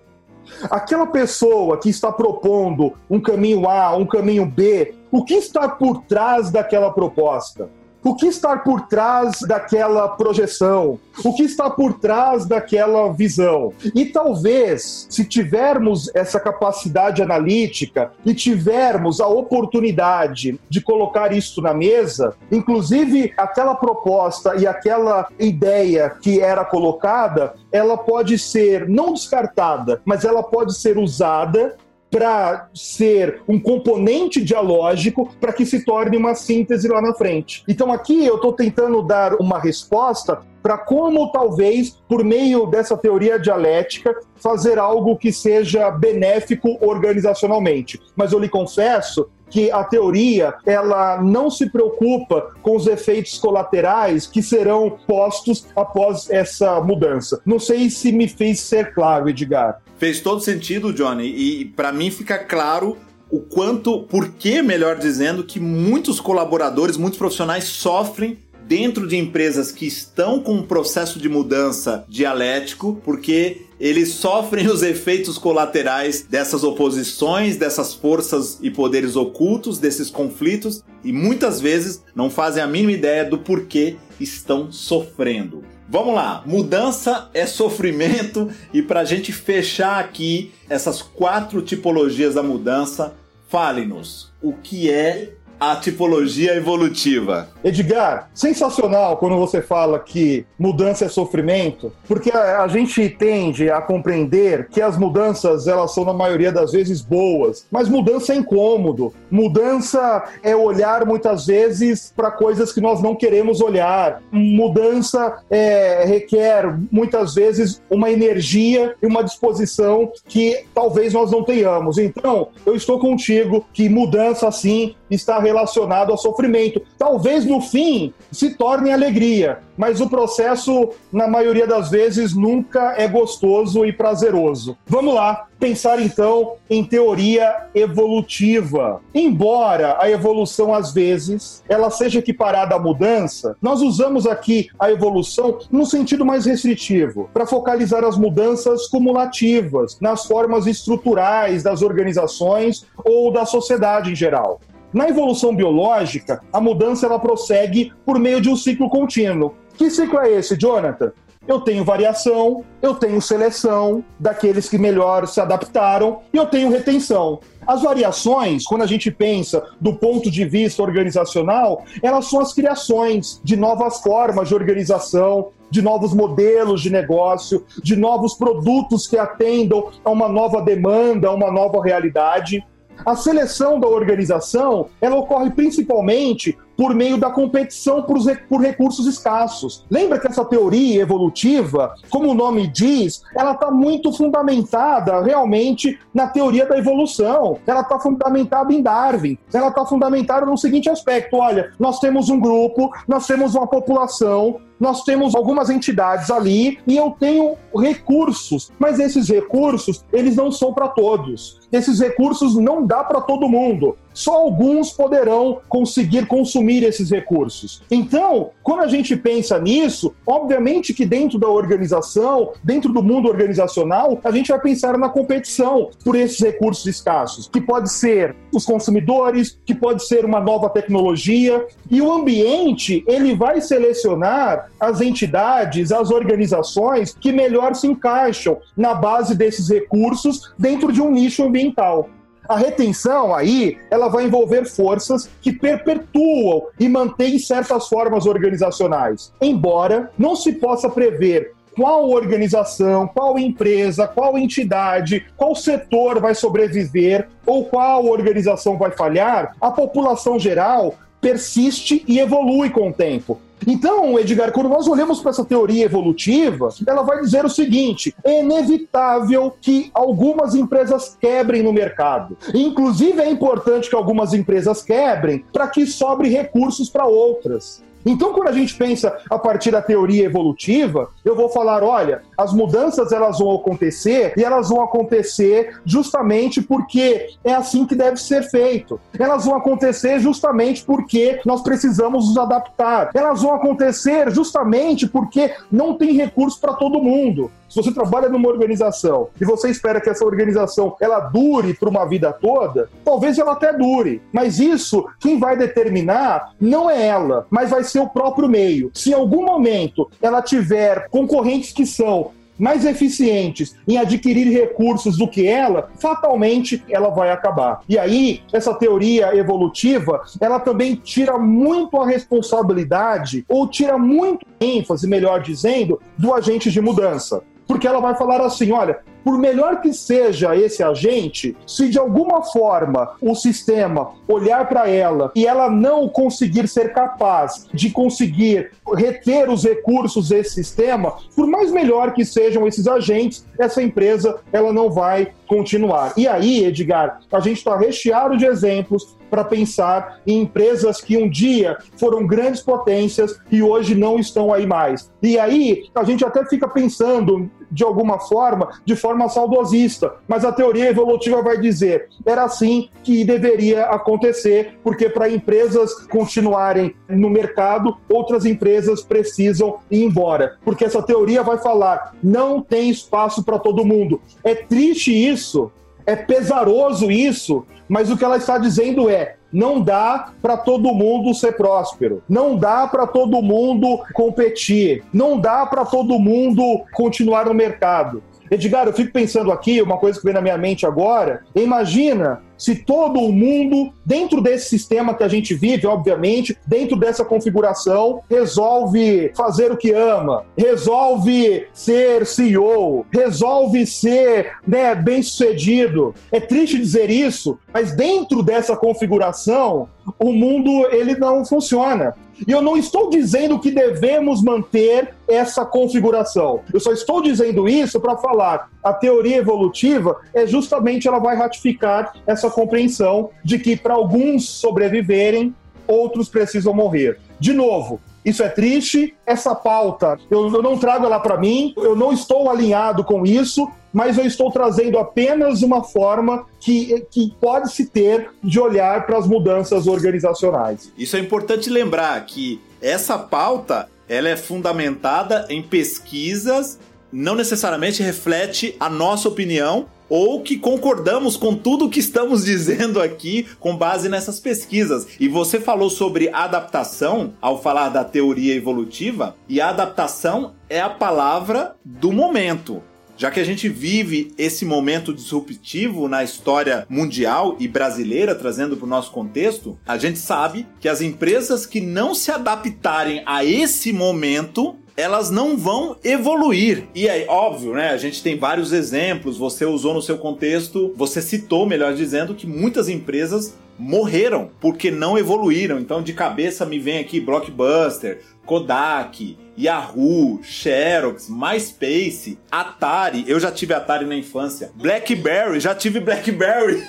Aquela pessoa que está propondo um caminho A, um caminho B, o que está por trás daquela proposta? O que está por trás daquela projeção? O que está por trás daquela visão? E talvez, se tivermos essa capacidade analítica e tivermos a oportunidade de colocar isso na mesa, inclusive aquela proposta e aquela ideia que era colocada, ela pode ser não descartada, mas ela pode ser usada para ser um componente dialógico para que se torne uma síntese lá na frente. Então aqui eu estou tentando dar uma resposta para como talvez por meio dessa teoria dialética fazer algo que seja benéfico organizacionalmente. Mas eu lhe confesso que a teoria ela não se preocupa com os efeitos colaterais que serão postos após essa mudança. Não sei se me fez ser claro, Edgar. Fez todo sentido, Johnny, e para mim fica claro o quanto, por que, melhor dizendo, que muitos colaboradores, muitos profissionais sofrem dentro de empresas que estão com um processo de mudança dialético, porque eles sofrem <laughs> os efeitos colaterais dessas oposições, dessas forças e poderes ocultos, desses conflitos, e muitas vezes não fazem a mínima ideia do porquê estão sofrendo. Vamos lá, mudança é sofrimento. E para a gente fechar aqui essas quatro tipologias da mudança, fale-nos o que é a tipologia evolutiva. Edgar, sensacional quando você fala que mudança é sofrimento, porque a, a, gente tende a compreender que as mudanças elas são na maioria das vezes boas, mas mudança é incômodo. Mudança é olhar muitas vezes para coisas que nós não queremos olhar. Mudança é, requer muitas vezes uma energia e uma disposição que talvez nós não tenhamos. Então, eu estou contigo que mudança sim está relacionado ao sofrimento. Talvez no fim se torne alegria, mas o processo, na maioria das vezes, nunca é gostoso e prazeroso. Vamos lá, pensar então em teoria evolutiva. Embora a evolução às vezes ela seja equiparada à mudança, nós usamos aqui a evolução no sentido mais restritivo, para focalizar as mudanças cumulativas nas formas estruturais das organizações ou da sociedade em geral. Na evolução biológica, a mudança ela prossegue por meio de um ciclo contínuo. Que ciclo é esse, Jonathan? Eu tenho variação, eu tenho seleção daqueles que melhor se adaptaram e eu tenho retenção. As variações, quando a gente pensa do ponto de vista organizacional, elas são as criações de novas formas de organização, de novos modelos de negócio, de novos produtos que atendam a uma nova demanda, a uma nova realidade. A seleção da organização ela ocorre principalmente por meio da competição por, por, recursos escassos. Lembra que essa teoria evolutiva, como o nome diz, ela está muito fundamentada realmente na teoria da evolução. Ela está fundamentada em Darwin. Ela está fundamentada no seguinte aspecto: olha, nós temos um grupo, nós temos uma população, nós temos algumas entidades ali e eu tenho recursos, mas esses recursos, eles não são para todos. Esses recursos não dá para todo mundo. Só alguns poderão conseguir consumir esses recursos. Então, quando a gente pensa nisso, obviamente que dentro da organização, dentro do mundo organizacional, a gente vai pensar na competição por esses recursos escassos, que pode ser os consumidores, que pode ser uma nova tecnologia, e o ambiente, ele vai selecionar as entidades, as organizações que melhor se encaixam na base desses recursos dentro de um nicho ambiental. A retenção aí, ela vai envolver forças que perpetuam e mantêm certas formas organizacionais, embora não se possa prever qual organização, qual empresa, qual entidade, qual setor vai sobreviver ou qual organização vai falhar, a população geral persiste e evolui com o tempo. Então, Edgar, quando nós olhamos para essa teoria evolutiva, ela vai dizer o seguinte: é inevitável que algumas empresas quebrem no mercado. Inclusive, é importante que algumas empresas quebrem para que sobre recursos para outras. Então, quando a gente pensa a partir da teoria evolutiva, eu vou falar, olha, as mudanças elas vão acontecer e elas vão acontecer justamente porque é assim que deve ser feito. Elas vão acontecer justamente porque nós precisamos nos adaptar. Elas vão acontecer justamente porque não tem recurso para todo mundo. Se você trabalha numa organização e você espera que essa organização ela dure por uma vida toda, talvez ela até dure. Mas isso, quem vai determinar não é ela, mas vai ser o próprio meio. Se em algum momento ela tiver concorrentes que são mais eficientes em adquirir recursos do que ela, fatalmente ela vai acabar. E aí, essa teoria evolutiva, ela também tira muito a responsabilidade, ou tira muito ênfase, melhor dizendo, do agente de mudança porque ela vai falar assim: olha, por melhor que seja esse agente, se de alguma forma o sistema olhar para ela e ela não conseguir ser capaz de conseguir reter os recursos desse sistema, por mais melhor que sejam esses agentes, essa empresa ela não vai continuar. E aí, Edgar, a gente está recheado de exemplos para pensar em empresas que um dia foram grandes potências e hoje não estão aí mais. E aí a gente até fica pensando de alguma forma, de forma saudosista, mas a teoria evolutiva vai dizer era assim que deveria acontecer, porque para empresas continuarem no mercado, outras empresas precisam ir embora, porque essa teoria vai falar não tem espaço para todo mundo. É triste isso, é pesaroso isso, mas o que ela está dizendo é: não dá para todo mundo ser próspero, não dá para todo mundo competir, não dá para todo mundo continuar no mercado. Edgar, eu fico pensando aqui, uma coisa que vem na minha mente agora. Imagina se todo o mundo, dentro desse sistema que a gente vive, obviamente, dentro dessa configuração, resolve fazer o que ama, resolve ser CEO, resolve ser né, bem sucedido. É triste dizer isso, mas dentro dessa configuração, o mundo ele não funciona. E eu não estou dizendo que devemos manter essa configuração. Eu só estou dizendo isso para falar a teoria evolutiva é justamente ela vai ratificar essa compreensão de que para alguns sobreviverem, outros precisam morrer. De novo, isso é triste, essa pauta eu, eu não trago ela para mim, eu não estou alinhado com isso, mas eu estou trazendo apenas uma forma que, que pode se ter de olhar para as mudanças organizacionais. Isso é importante lembrar que essa pauta ela é fundamentada em pesquisas, não necessariamente reflete a nossa opinião, ou que concordamos com tudo que estamos <laughs> dizendo aqui com base nessas pesquisas. E você falou sobre adaptação ao falar da teoria evolutiva, e a adaptação é a palavra do momento. Já que a gente vive esse momento disruptivo na história mundial e brasileira, trazendo para o nosso contexto, a gente sabe que as empresas que não se adaptarem a esse momento elas não vão evoluir. E aí, óbvio, né? A gente tem vários exemplos. Você usou no seu contexto, você citou, melhor dizendo, que muitas empresas morreram porque não evoluíram. Então, de cabeça me vem aqui Blockbuster, Kodak, Yahoo, Xerox, MySpace, Atari. Eu já tive Atari na infância. BlackBerry, já tive BlackBerry.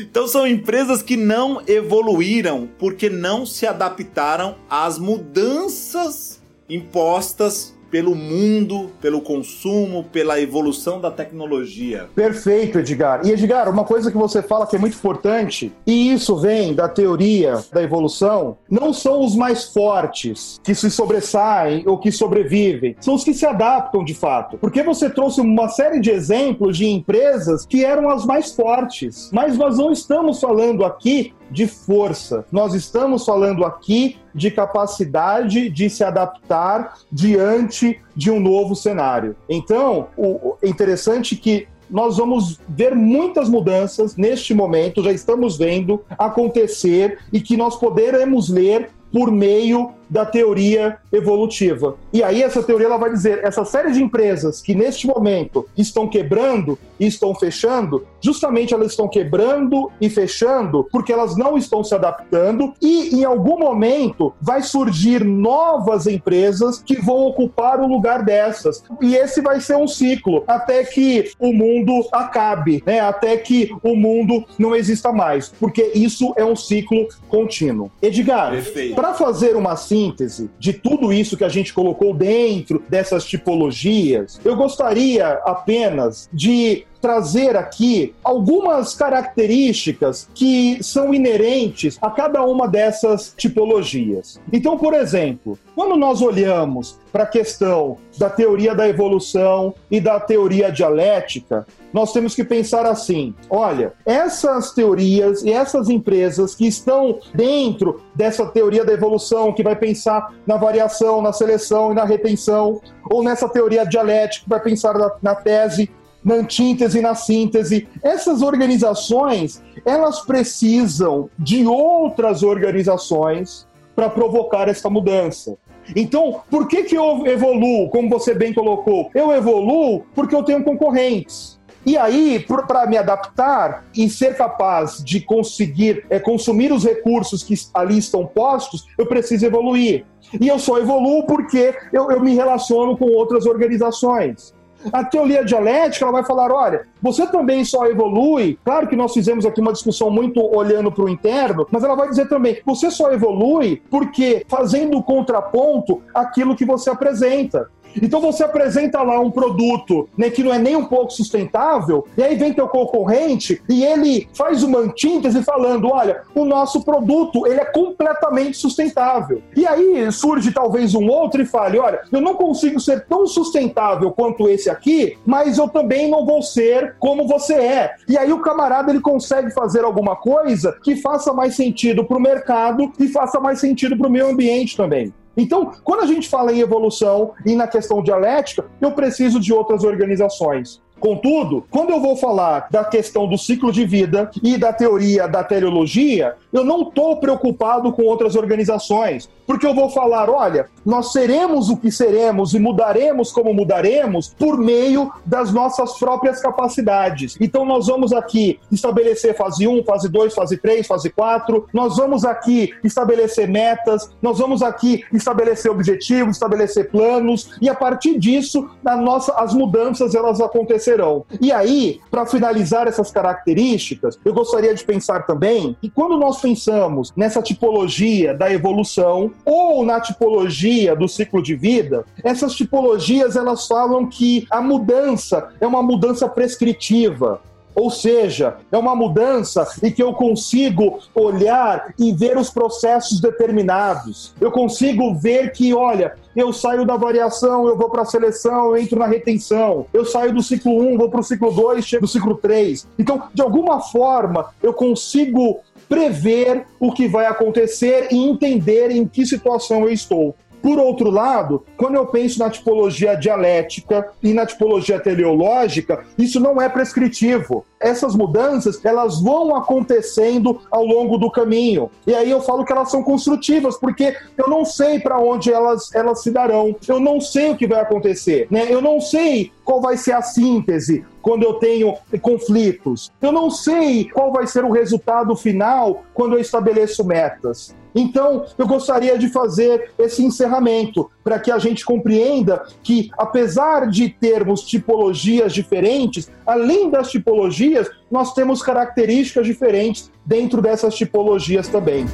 Então são empresas que não evoluíram porque não se adaptaram às mudanças impostas pelo mundo, pelo consumo, pela evolução da tecnologia. Perfeito, Edgar. E Edgar, uma coisa que você fala que é muito importante, e isso vem da teoria da evolução, não são os mais fortes que se sobressaem ou que sobrevivem, são os que se adaptam de fato. Porque você trouxe uma série de exemplos de empresas que eram as mais fortes, mas nós não estamos falando aqui de força. Nós estamos falando aqui de capacidade de se adaptar diante de um novo cenário. Então, o, é interessante que nós vamos ver muitas mudanças neste momento, já estamos vendo acontecer e que nós poderemos ler por meio da teoria evolutiva. E aí essa teoria ela vai dizer, essa série de empresas que neste momento estão quebrando e estão fechando, justamente elas estão quebrando e fechando porque elas não estão se adaptando e em algum momento vai surgir novas empresas que vão ocupar o lugar dessas. E esse vai ser um ciclo até que o mundo acabe, né? Até que o mundo não exista mais, porque isso é um ciclo contínuo. Edgar, para fazer uma síntese de tudo isso que a gente colocou dentro dessas tipologias, eu gostaria apenas de trazer aqui algumas características que são inerentes a cada uma dessas tipologias. Então, por exemplo, quando nós olhamos para a questão da teoria da evolução e da teoria dialética, nós temos que pensar assim: olha, essas teorias e essas empresas que estão dentro dessa teoria da evolução, que vai pensar na variação, na seleção e na retenção, ou nessa teoria dialética, que vai pensar na, na tese na antítese na síntese. Essas organizações, elas precisam de outras organizações para provocar essa mudança. Então, por que, que eu evoluo, como você bem colocou? Eu evoluo porque eu tenho concorrentes. E aí, para me adaptar e ser capaz de conseguir é, consumir os recursos que ali estão postos, eu preciso evoluir. E eu só evoluo porque eu, eu me relaciono com outras organizações. A teoria dialética ela vai falar: olha, você também só evolui. Claro que nós fizemos aqui uma discussão muito olhando para o interno, mas ela vai dizer também: você só evolui porque fazendo o contraponto aquilo que você apresenta. Então você apresenta lá um produto né, que não é nem um pouco sustentável, e aí vem teu concorrente e ele faz uma antítese falando: olha, o nosso produto ele é completamente sustentável. E aí surge talvez um outro e fale: olha, eu não consigo ser tão sustentável quanto esse aqui, mas eu também não vou ser como você é. E aí o camarada ele consegue fazer alguma coisa que faça mais sentido para o mercado e faça mais sentido para o meio ambiente também. Então, quando a gente fala em evolução e na questão dialética, eu preciso de outras organizações. Contudo, quando eu vou falar da questão do ciclo de vida e da teoria da teleologia, eu não estou preocupado com outras organizações, porque eu vou falar: olha, nós seremos o que seremos e mudaremos como mudaremos por meio das nossas próprias capacidades. Então, nós vamos aqui estabelecer fase 1, fase 2, fase 3, fase 4, nós vamos aqui estabelecer metas, nós vamos aqui estabelecer objetivos, estabelecer planos, e a partir disso, nossa, as mudanças elas acontecerão. E aí, para finalizar essas características, eu gostaria de pensar também que quando nós pensamos nessa tipologia da evolução ou na tipologia do ciclo de vida, essas tipologias elas falam que a mudança é uma mudança prescritiva. Ou seja, é uma mudança em que eu consigo olhar e ver os processos determinados. Eu consigo ver que, olha, eu saio da variação, eu vou para a seleção, eu entro na retenção. Eu saio do ciclo 1, vou para o ciclo 2, chego no ciclo 3. Então, de alguma forma, eu consigo prever o que vai acontecer e entender em que situação eu estou. Por outro lado, quando eu penso na tipologia dialética e na tipologia teleológica, isso não é prescritivo. Essas mudanças, elas vão acontecendo ao longo do caminho. E aí eu falo que elas são construtivas, porque eu não sei para onde elas, elas se darão. Eu não sei o que vai acontecer, né? Eu não sei qual vai ser a síntese quando eu tenho conflitos. Eu não sei qual vai ser o resultado final quando eu estabeleço metas. Então, eu gostaria de fazer esse encerramento para que a gente compreenda que, apesar de termos tipologias diferentes, além das tipologias, nós temos características diferentes dentro dessas tipologias também.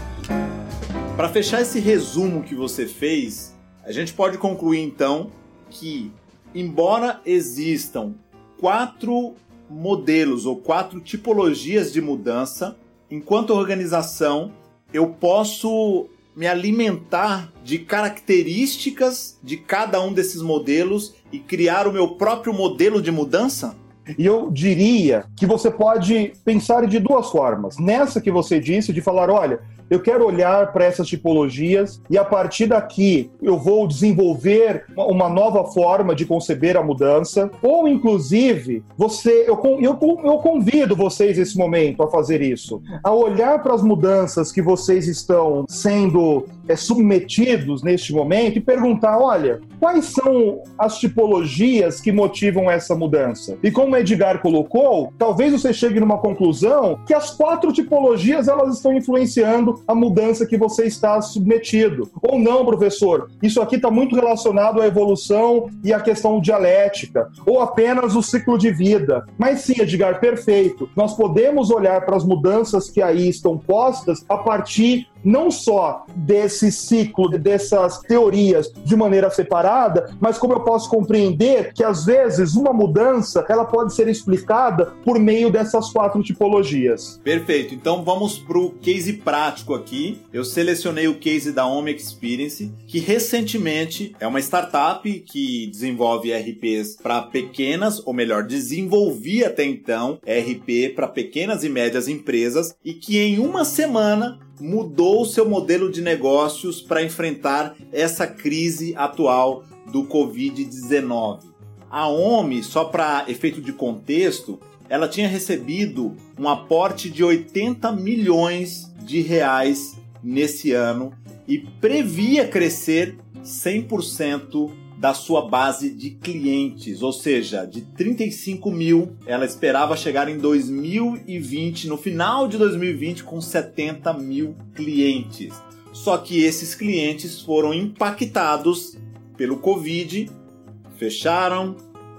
Para fechar esse resumo que você fez, a gente pode concluir então que, embora existam quatro modelos ou quatro tipologias de mudança, enquanto organização eu posso me alimentar de características de cada um desses modelos e criar o meu próprio modelo de mudança? E eu diria que você pode pensar de duas formas. Nessa que você disse, de falar: olha, eu quero olhar para essas tipologias e a partir daqui eu vou desenvolver uma nova forma de conceber a mudança, ou inclusive você, eu, eu, eu convido vocês nesse momento a fazer isso, a olhar para as mudanças que vocês estão sendo é, submetidos neste momento e perguntar: olha, quais são as tipologias que motivam essa mudança? E como o Edgar colocou, talvez você chegue numa conclusão que as quatro tipologias elas estão influenciando a mudança que você está submetido. Ou não, professor, isso aqui está muito relacionado à evolução e à questão dialética, ou apenas o ciclo de vida. Mas sim, Edgar, perfeito. Nós podemos olhar para as mudanças que aí estão postas a partir não só desse ciclo, dessas teorias de maneira separada, mas como eu posso compreender que às vezes uma mudança ela pode ser explicada por meio dessas quatro tipologias. Perfeito. Então vamos para o case prático aqui. Eu selecionei o case da Home Experience, que recentemente é uma startup que desenvolve RPs para pequenas, ou melhor, desenvolvia até então RP para pequenas e médias empresas e que em uma semana mudou seu modelo de negócios para enfrentar essa crise atual do Covid-19. A OMI, só para efeito de contexto, ela tinha recebido um aporte de 80 milhões de reais nesse ano e previa crescer 100% da sua base de clientes, ou seja, de 35 mil, ela esperava chegar em 2020, no final de 2020, com 70 mil clientes. Só que esses clientes foram impactados pelo Covid, fecharam,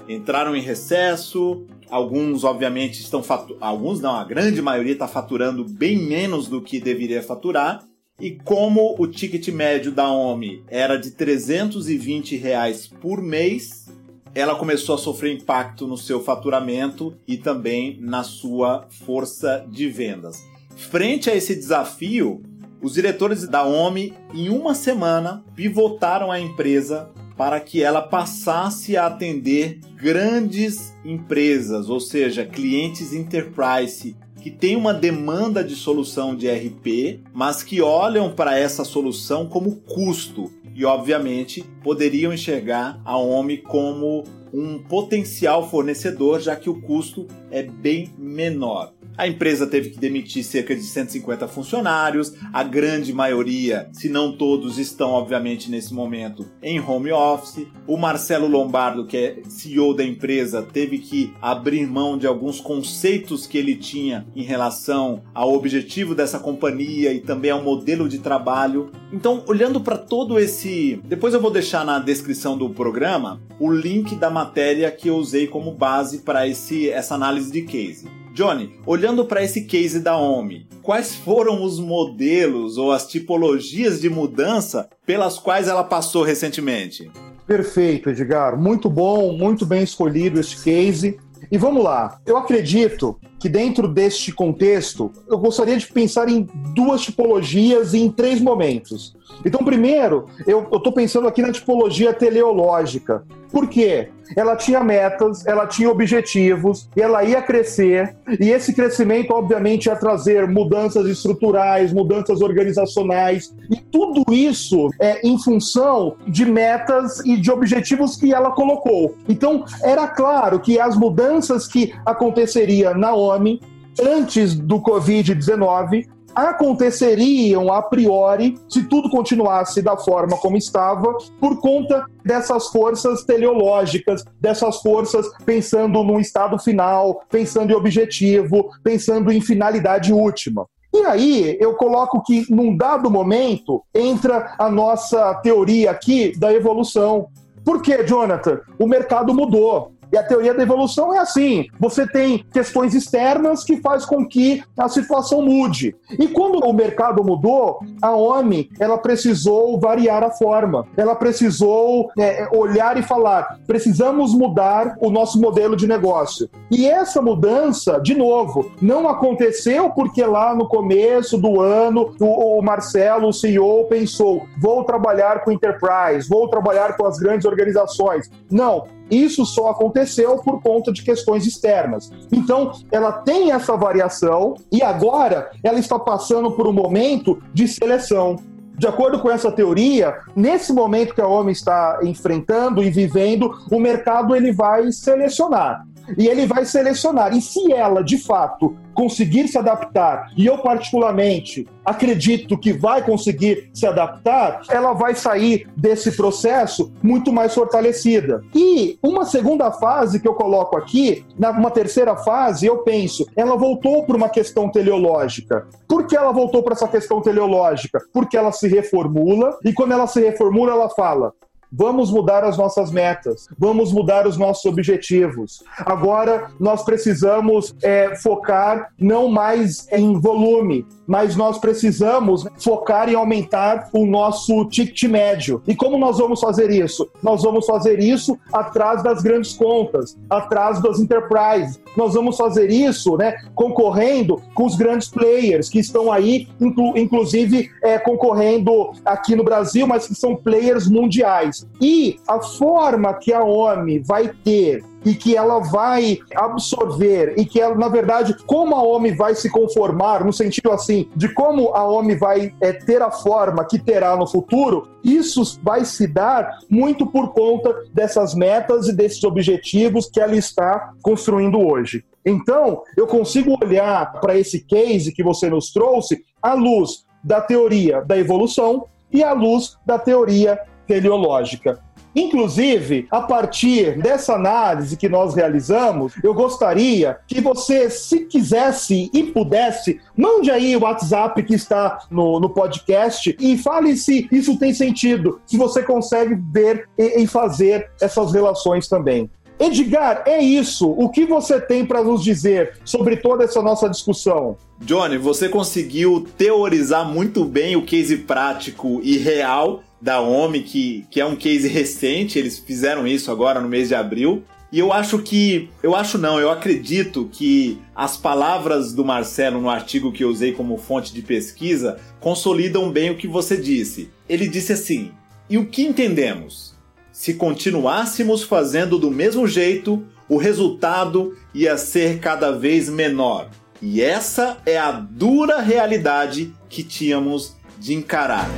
entraram em recesso. Alguns, obviamente, estão faturando. Alguns não, a grande maioria está faturando bem menos do que deveria faturar. E como o ticket médio da OMI era de 320 reais por mês, ela começou a sofrer impacto no seu faturamento e também na sua força de vendas. Frente a esse desafio, os diretores da OMI, em uma semana, pivotaram a empresa para que ela passasse a atender grandes empresas, ou seja, clientes enterprise que têm uma demanda de solução de RP, mas que olham para essa solução como custo. e, obviamente, poderiam enxergar a OMI como um potencial fornecedor, já que o custo é bem menor. A empresa teve que demitir cerca de 150 funcionários, a grande maioria, se não todos, estão obviamente nesse momento em home office. O Marcelo Lombardo, que é CEO da empresa, teve que abrir mão de alguns conceitos que ele tinha em relação ao objetivo dessa companhia e também ao modelo de trabalho. Então, olhando para todo esse. Depois eu vou deixar na descrição do programa o link da matéria que eu usei como base para essa análise de case. Johnny, olhando para esse case da OMI, quais foram os modelos ou as tipologias de mudança pelas quais ela passou recentemente? Perfeito, Edgar. Muito bom, muito bem escolhido esse case. E vamos lá. Eu acredito que dentro deste contexto, eu gostaria de pensar em duas tipologias e em três momentos. Então, primeiro, eu estou pensando aqui na tipologia teleológica. Por quê? Ela tinha metas, ela tinha objetivos, ela ia crescer, e esse crescimento, obviamente, ia trazer mudanças estruturais, mudanças organizacionais, e tudo isso é em função de metas e de objetivos que ela colocou. Então, era claro que as mudanças que aconteceriam na OMI antes do Covid-19 aconteceriam a priori se tudo continuasse da forma como estava, por conta dessas forças teleológicas, dessas forças pensando no estado final, pensando em objetivo, pensando em finalidade última. E aí eu coloco que num dado momento entra a nossa teoria aqui da evolução. Por quê, Jonathan? O mercado mudou. E a teoria da evolução é assim: você tem questões externas que faz com que a situação mude. E quando o mercado mudou, a OMI ela precisou variar a forma. Ela precisou é, olhar e falar: precisamos mudar o nosso modelo de negócio. E essa mudança, de novo, não aconteceu porque lá no começo do ano o, o Marcelo, o CEO, pensou: vou trabalhar com enterprise, vou trabalhar com as grandes organizações. Não, isso só aconteceu por conta de questões externas. Então, ela tem essa variação e agora ela está passando por um momento de seleção. De acordo com essa teoria, nesse momento que a OMI está enfrentando e vivendo, o mercado ele vai selecionar e ele vai selecionar. E se ela, de fato, conseguir se adaptar, e eu particularmente acredito que vai conseguir se adaptar, ela vai sair desse processo muito mais fortalecida. E uma segunda fase que eu coloco aqui, uma terceira fase, eu penso, ela voltou para uma questão teleológica. Por que ela voltou para essa questão teleológica? Porque ela se reformula e quando ela se reformula, ela fala: Vamos mudar as nossas metas, vamos mudar os nossos objetivos. Agora nós precisamos é, focar não mais em volume, mas nós precisamos focar em aumentar o nosso ticket médio. E como nós vamos fazer isso? Nós vamos fazer isso atrás das grandes contas, atrás das enterprises. Nós vamos fazer isso né, concorrendo com os grandes players que estão aí, inclu inclusive é, concorrendo aqui no Brasil, mas que são players mundiais. E a forma que a OMI vai ter e que ela vai absorver e que ela, na verdade, como a OMI vai se conformar, no sentido assim, de como a OMI vai é, ter a forma que terá no futuro, isso vai se dar muito por conta dessas metas e desses objetivos que ela está construindo hoje. Então, eu consigo olhar para esse case que você nos trouxe à luz da teoria da evolução e à luz da teoria teleológica. Inclusive, a partir dessa análise que nós realizamos, eu gostaria que você, se quisesse e pudesse, mande aí o WhatsApp que está no, no podcast e fale se isso tem sentido, se você consegue ver e, e fazer essas relações também. Edgar, é isso. O que você tem para nos dizer sobre toda essa nossa discussão? Johnny, você conseguiu teorizar muito bem o case prático e real da OMI, que, que é um case recente, eles fizeram isso agora no mês de abril. E eu acho que. Eu acho não, eu acredito que as palavras do Marcelo no artigo que eu usei como fonte de pesquisa consolidam bem o que você disse. Ele disse assim: e o que entendemos? Se continuássemos fazendo do mesmo jeito, o resultado ia ser cada vez menor. E essa é a dura realidade que tínhamos de encarar.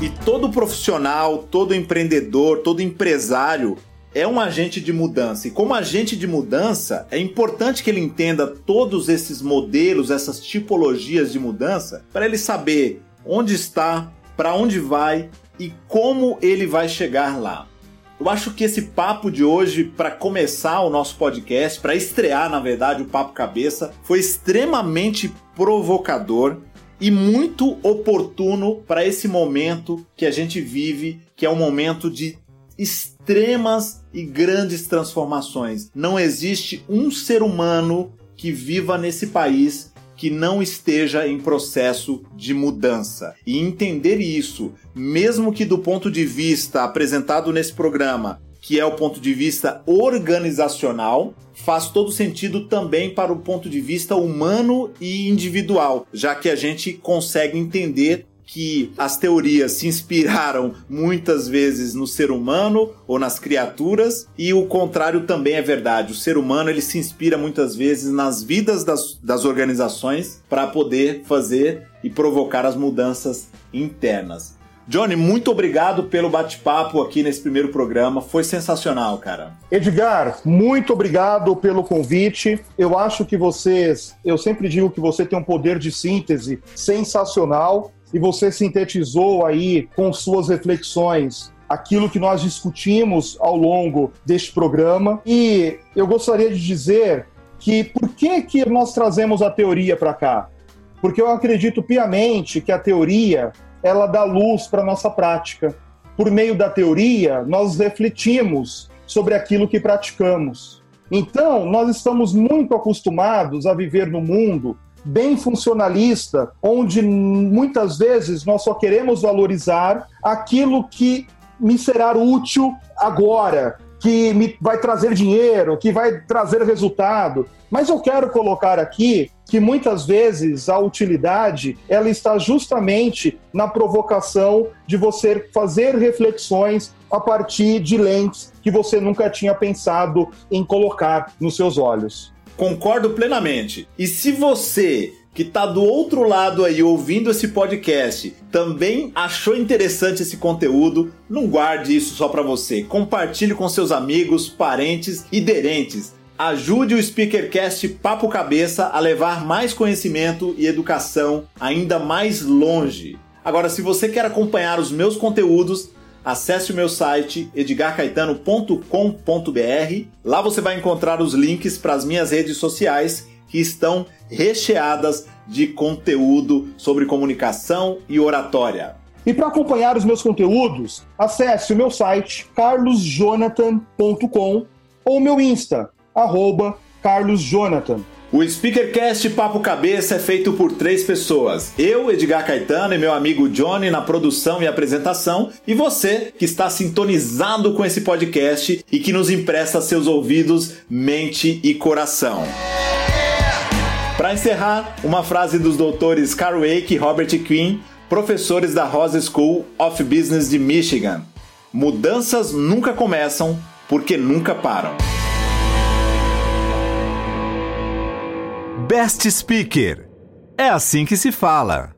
E todo profissional, todo empreendedor, todo empresário é um agente de mudança. E como agente de mudança, é importante que ele entenda todos esses modelos, essas tipologias de mudança, para ele saber onde está, para onde vai e como ele vai chegar lá. Eu acho que esse papo de hoje, para começar o nosso podcast, para estrear, na verdade, o Papo Cabeça, foi extremamente provocador e muito oportuno para esse momento que a gente vive, que é um momento de extremas e grandes transformações. Não existe um ser humano que viva nesse país que não esteja em processo de mudança. E entender isso, mesmo que do ponto de vista apresentado nesse programa, que é o ponto de vista organizacional, faz todo sentido também para o ponto de vista humano e individual, já que a gente consegue entender que as teorias se inspiraram muitas vezes no ser humano ou nas criaturas e o contrário também é verdade. O ser humano ele se inspira muitas vezes nas vidas das, das organizações para poder fazer e provocar as mudanças internas. Johnny, muito obrigado pelo bate-papo aqui nesse primeiro programa. Foi sensacional, cara. Edgar, muito obrigado pelo convite. Eu acho que vocês, eu sempre digo que você tem um poder de síntese sensacional e você sintetizou aí com suas reflexões aquilo que nós discutimos ao longo deste programa. E eu gostaria de dizer que por que, que nós trazemos a teoria para cá? Porque eu acredito piamente que a teoria ela dá luz para a nossa prática. Por meio da teoria, nós refletimos sobre aquilo que praticamos. Então, nós estamos muito acostumados a viver no mundo bem funcionalista, onde muitas vezes nós só queremos valorizar aquilo que me será útil agora, que me vai trazer dinheiro, que vai trazer resultado. Mas eu quero colocar aqui que muitas vezes a utilidade ela está justamente na provocação de você fazer reflexões a partir de lentes que você nunca tinha pensado em colocar nos seus olhos. Concordo plenamente. E se você que está do outro lado aí ouvindo esse podcast também achou interessante esse conteúdo, não guarde isso só para você. Compartilhe com seus amigos, parentes e derentes. Ajude o Speakercast Papo Cabeça a levar mais conhecimento e educação ainda mais longe. Agora, se você quer acompanhar os meus conteúdos, acesse o meu site edgarcaetano.com.br. Lá você vai encontrar os links para as minhas redes sociais que estão recheadas de conteúdo sobre comunicação e oratória. E para acompanhar os meus conteúdos, acesse o meu site carlosjonathan.com ou meu Insta, arroba carlosjonathan. O Speakercast Papo Cabeça é feito por três pessoas. Eu, Edgar Caetano, e meu amigo Johnny na produção e apresentação, e você que está sintonizado com esse podcast e que nos empresta seus ouvidos, mente e coração. Para encerrar, uma frase dos doutores Carl Wake e Robert Quinn, professores da Rosa School of Business de Michigan. Mudanças nunca começam porque nunca param. Best Speaker. É assim que se fala.